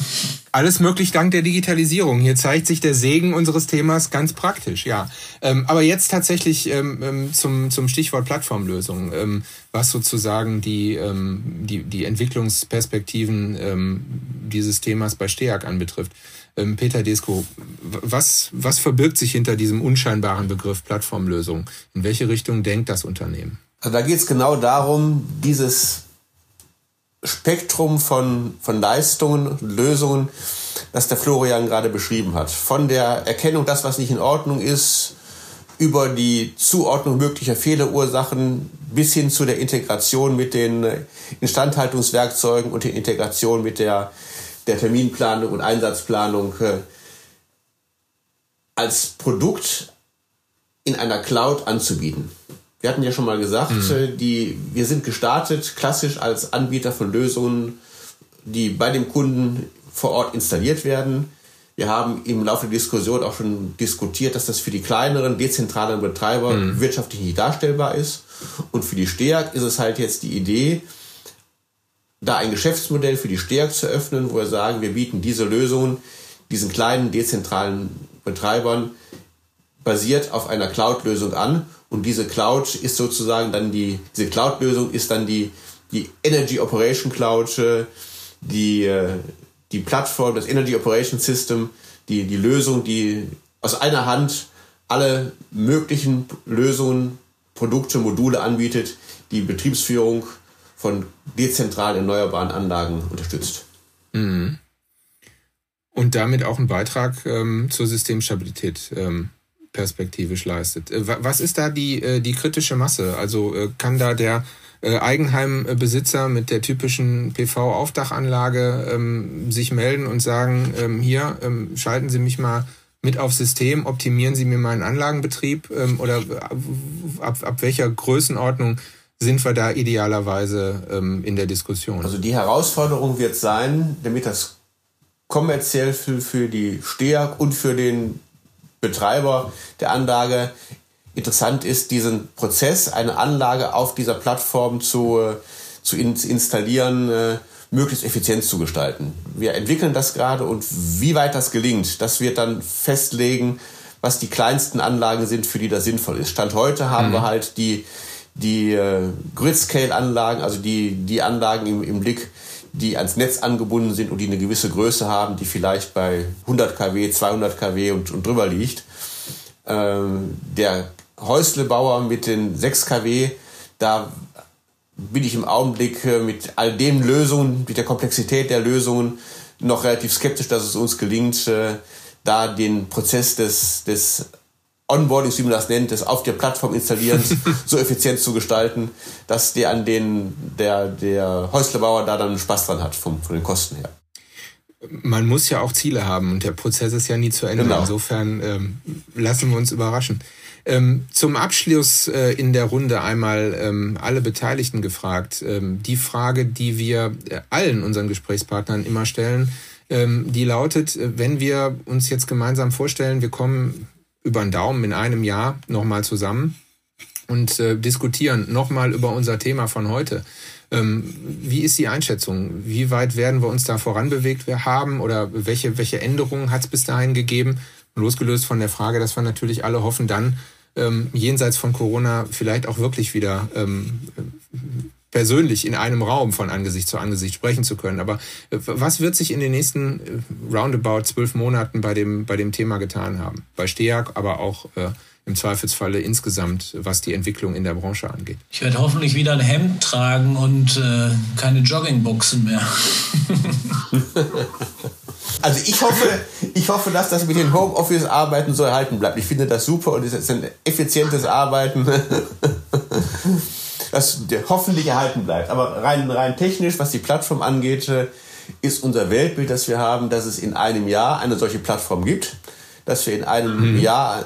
Alles möglich dank der Digitalisierung. Hier zeigt sich der Segen unseres Themas ganz praktisch, ja. Ähm, aber jetzt tatsächlich ähm, ähm zum, zum Stichwort Plattformlösung, ähm, was sozusagen die, ähm, die, die Entwicklungsperspektiven ähm, dieses Themas bei STEAG anbetrifft. Ähm, Peter Desko, was, was verbirgt sich hinter diesem unscheinbaren Begriff Plattformlösung? In welche Richtung denkt das Unternehmen? Also da geht es genau darum, dieses Spektrum von, von Leistungen, Lösungen, das der Florian gerade beschrieben hat. Von der Erkennung, das, was nicht in Ordnung ist, über die Zuordnung möglicher Fehlerursachen bis hin zu der Integration mit den Instandhaltungswerkzeugen und der Integration mit der der Terminplanung und Einsatzplanung äh, als Produkt in einer Cloud anzubieten. Wir hatten ja schon mal gesagt, mhm. Äh, die, wir sind gestartet klassisch als Anbieter von Lösungen, die bei dem Kunden vor Ort installiert werden. Wir haben im Laufe der Diskussion auch schon diskutiert, dass das für die kleineren, dezentralen Betreiber mhm. wirtschaftlich nicht darstellbar ist. Und für die STEAG ist es halt jetzt die Idee, da ein Geschäftsmodell für die Stärk zu öffnen, wo wir sagen, wir bieten diese Lösungen diesen kleinen dezentralen Betreibern basiert auf einer Cloud-Lösung an. Und diese Cloud ist sozusagen dann die, diese Cloud-Lösung ist dann die, die Energy Operation Cloud, die, äh, die Plattform, das Energy Operation System, die, die Lösung, die aus einer Hand alle möglichen Lösungen, Produkte, Module anbietet, die Betriebsführung von dezentral erneuerbaren Anlagen unterstützt. Mhm. und damit auch einen Beitrag ähm, zur Systemstabilität ähm, perspektivisch leistet. Äh, was ist da die, äh, die kritische Masse? Also äh, kann da der äh, Eigenheimbesitzer mit der typischen PV-Aufdachanlage ähm, sich melden und sagen, ähm, hier, ähm, schalten Sie mich mal mit aufs System, optimieren Sie mir meinen Anlagenbetrieb ähm, oder ab, ab welcher Größenordnung sind wir da idealerweise ähm, in der Diskussion? Also die Herausforderung wird sein, damit das kommerziell für, für die STEAG und für den Betreiber der Anlage interessant ist, diesen Prozess, eine Anlage auf dieser Plattform zu, äh, zu installieren, äh, möglichst effizient zu gestalten. Wir entwickeln das gerade und wie weit das gelingt, das wird dann festlegen, was die kleinsten Anlagen sind, für die das sinnvoll ist. Stand heute haben mhm. wir halt die, die äh, Grid-Scale-Anlagen, also die, die Anlagen im, im Blick, die ans Netz angebunden sind und die eine gewisse Größe haben, die vielleicht bei 100 kW, 200 kW und, und drüber liegt. Ähm, der Häuslebauer mit den 6 kW, da bin ich im Augenblick äh, mit all den Lösungen, mit der Komplexität der Lösungen noch relativ skeptisch, dass es uns gelingt, äh, da den Prozess des, des Onboardings, wie man das nennt, des auf der Plattform installierens so effizient zu gestalten, dass der an den der der Häuslebauer da dann Spaß dran hat vom, von den Kosten her. Man muss ja auch Ziele haben und der Prozess ist ja nie zu Ende. Genau. Insofern ähm, lassen wir uns überraschen. Ähm, zum Abschluss äh, in der Runde einmal ähm, alle Beteiligten gefragt. Ähm, die Frage, die wir äh, allen unseren Gesprächspartnern immer stellen, ähm, die lautet, äh, wenn wir uns jetzt gemeinsam vorstellen, wir kommen über den Daumen in einem Jahr nochmal zusammen und äh, diskutieren nochmal über unser Thema von heute. Ähm, wie ist die Einschätzung? Wie weit werden wir uns da voranbewegt haben oder welche, welche Änderungen hat es bis dahin gegeben? Losgelöst von der Frage, dass wir natürlich alle hoffen, dann ähm, jenseits von Corona vielleicht auch wirklich wieder ähm, persönlich in einem Raum von Angesicht zu Angesicht sprechen zu können. Aber äh, was wird sich in den nächsten äh, roundabout zwölf Monaten bei dem, bei dem Thema getan haben? Bei STEAG, aber auch äh, im Zweifelsfalle insgesamt, was die Entwicklung in der Branche angeht. Ich werde hoffentlich wieder ein Hemd tragen und äh, keine Joggingbuchsen mehr. Also ich hoffe, ich hoffe, dass das mit den Homeoffice-Arbeiten so erhalten bleibt. Ich finde das super und es ist ein effizientes Arbeiten, das hoffentlich erhalten bleibt. Aber rein, rein technisch, was die Plattform angeht, ist unser Weltbild, das wir haben, dass es in einem Jahr eine solche Plattform gibt, dass wir in einem mhm. Jahr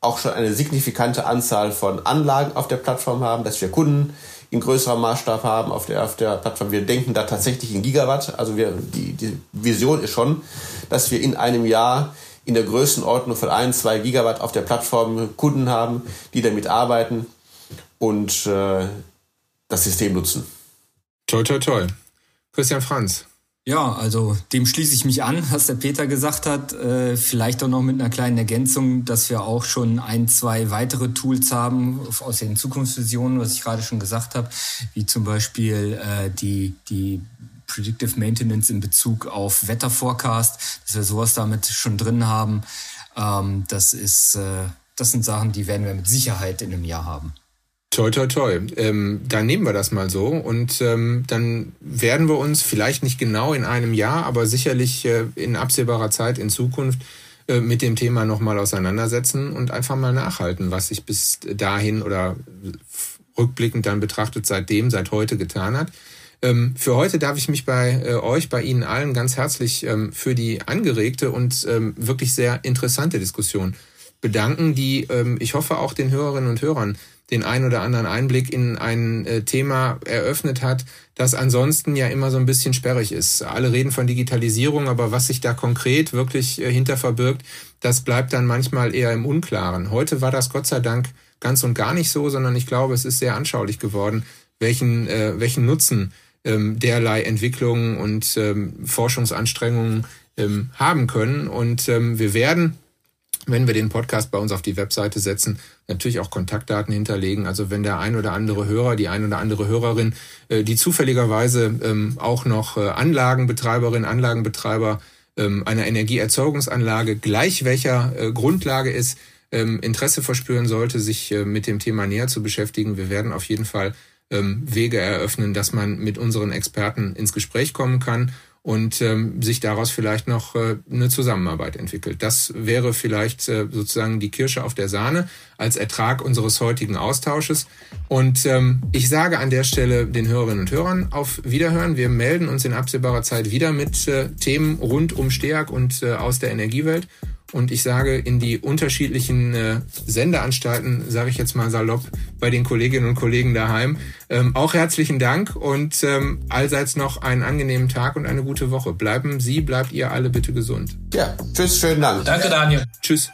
auch schon eine signifikante Anzahl von Anlagen auf der Plattform haben, dass wir Kunden in größerem Maßstab haben auf der, auf der Plattform. Wir denken da tatsächlich in Gigawatt. Also wir, die, die Vision ist schon, dass wir in einem Jahr in der Größenordnung von ein, zwei Gigawatt auf der Plattform Kunden haben, die damit arbeiten und äh, das System nutzen. Toll, toll, toll. Christian Franz. Ja, also dem schließe ich mich an, was der Peter gesagt hat. Äh, vielleicht auch noch mit einer kleinen Ergänzung, dass wir auch schon ein, zwei weitere Tools haben aus den Zukunftsvisionen, was ich gerade schon gesagt habe, wie zum Beispiel äh, die, die Predictive Maintenance in Bezug auf Wetterforecast, dass wir sowas damit schon drin haben. Ähm, das ist, äh, das sind Sachen, die werden wir mit Sicherheit in einem Jahr haben. Toi, toi, toi. Ähm, dann nehmen wir das mal so und ähm, dann werden wir uns vielleicht nicht genau in einem Jahr, aber sicherlich äh, in absehbarer Zeit in Zukunft äh, mit dem Thema nochmal auseinandersetzen und einfach mal nachhalten, was sich bis dahin oder rückblickend dann betrachtet seitdem, seit heute getan hat. Ähm, für heute darf ich mich bei äh, euch, bei Ihnen allen ganz herzlich ähm, für die angeregte und ähm, wirklich sehr interessante Diskussion bedanken, die ähm, ich hoffe auch den Hörerinnen und Hörern den ein oder anderen Einblick in ein äh, Thema eröffnet hat, das ansonsten ja immer so ein bisschen sperrig ist. Alle reden von Digitalisierung, aber was sich da konkret wirklich äh, hinter verbirgt, das bleibt dann manchmal eher im Unklaren. Heute war das Gott sei Dank ganz und gar nicht so, sondern ich glaube, es ist sehr anschaulich geworden, welchen, äh, welchen Nutzen ähm, derlei Entwicklungen und ähm, Forschungsanstrengungen ähm, haben können. Und ähm, wir werden wenn wir den Podcast bei uns auf die Webseite setzen, natürlich auch Kontaktdaten hinterlegen. Also wenn der ein oder andere Hörer, die ein oder andere Hörerin, äh, die zufälligerweise ähm, auch noch äh, Anlagenbetreiberin, Anlagenbetreiber ähm, einer Energieerzeugungsanlage gleich welcher äh, Grundlage ist, ähm, Interesse verspüren sollte, sich mit dem Thema näher zu beschäftigen. Wir werden auf jeden Fall Wege eröffnen, dass man mit unseren Experten ins Gespräch kommen kann und ähm, sich daraus vielleicht noch äh, eine Zusammenarbeit entwickelt. Das wäre vielleicht äh, sozusagen die Kirsche auf der Sahne als Ertrag unseres heutigen Austausches. Und ähm, ich sage an der Stelle den Hörerinnen und Hörern auf Wiederhören. Wir melden uns in absehbarer Zeit wieder mit äh, Themen rund um Steag und äh, aus der Energiewelt. Und ich sage in die unterschiedlichen äh, Sendeanstalten, sage ich jetzt mal salopp, bei den Kolleginnen und Kollegen daheim, ähm, auch herzlichen Dank und ähm, allseits noch einen angenehmen Tag und eine gute Woche. Bleiben Sie, bleibt ihr alle bitte gesund. Ja, tschüss, schönen Dank. Danke, Daniel. Tschüss.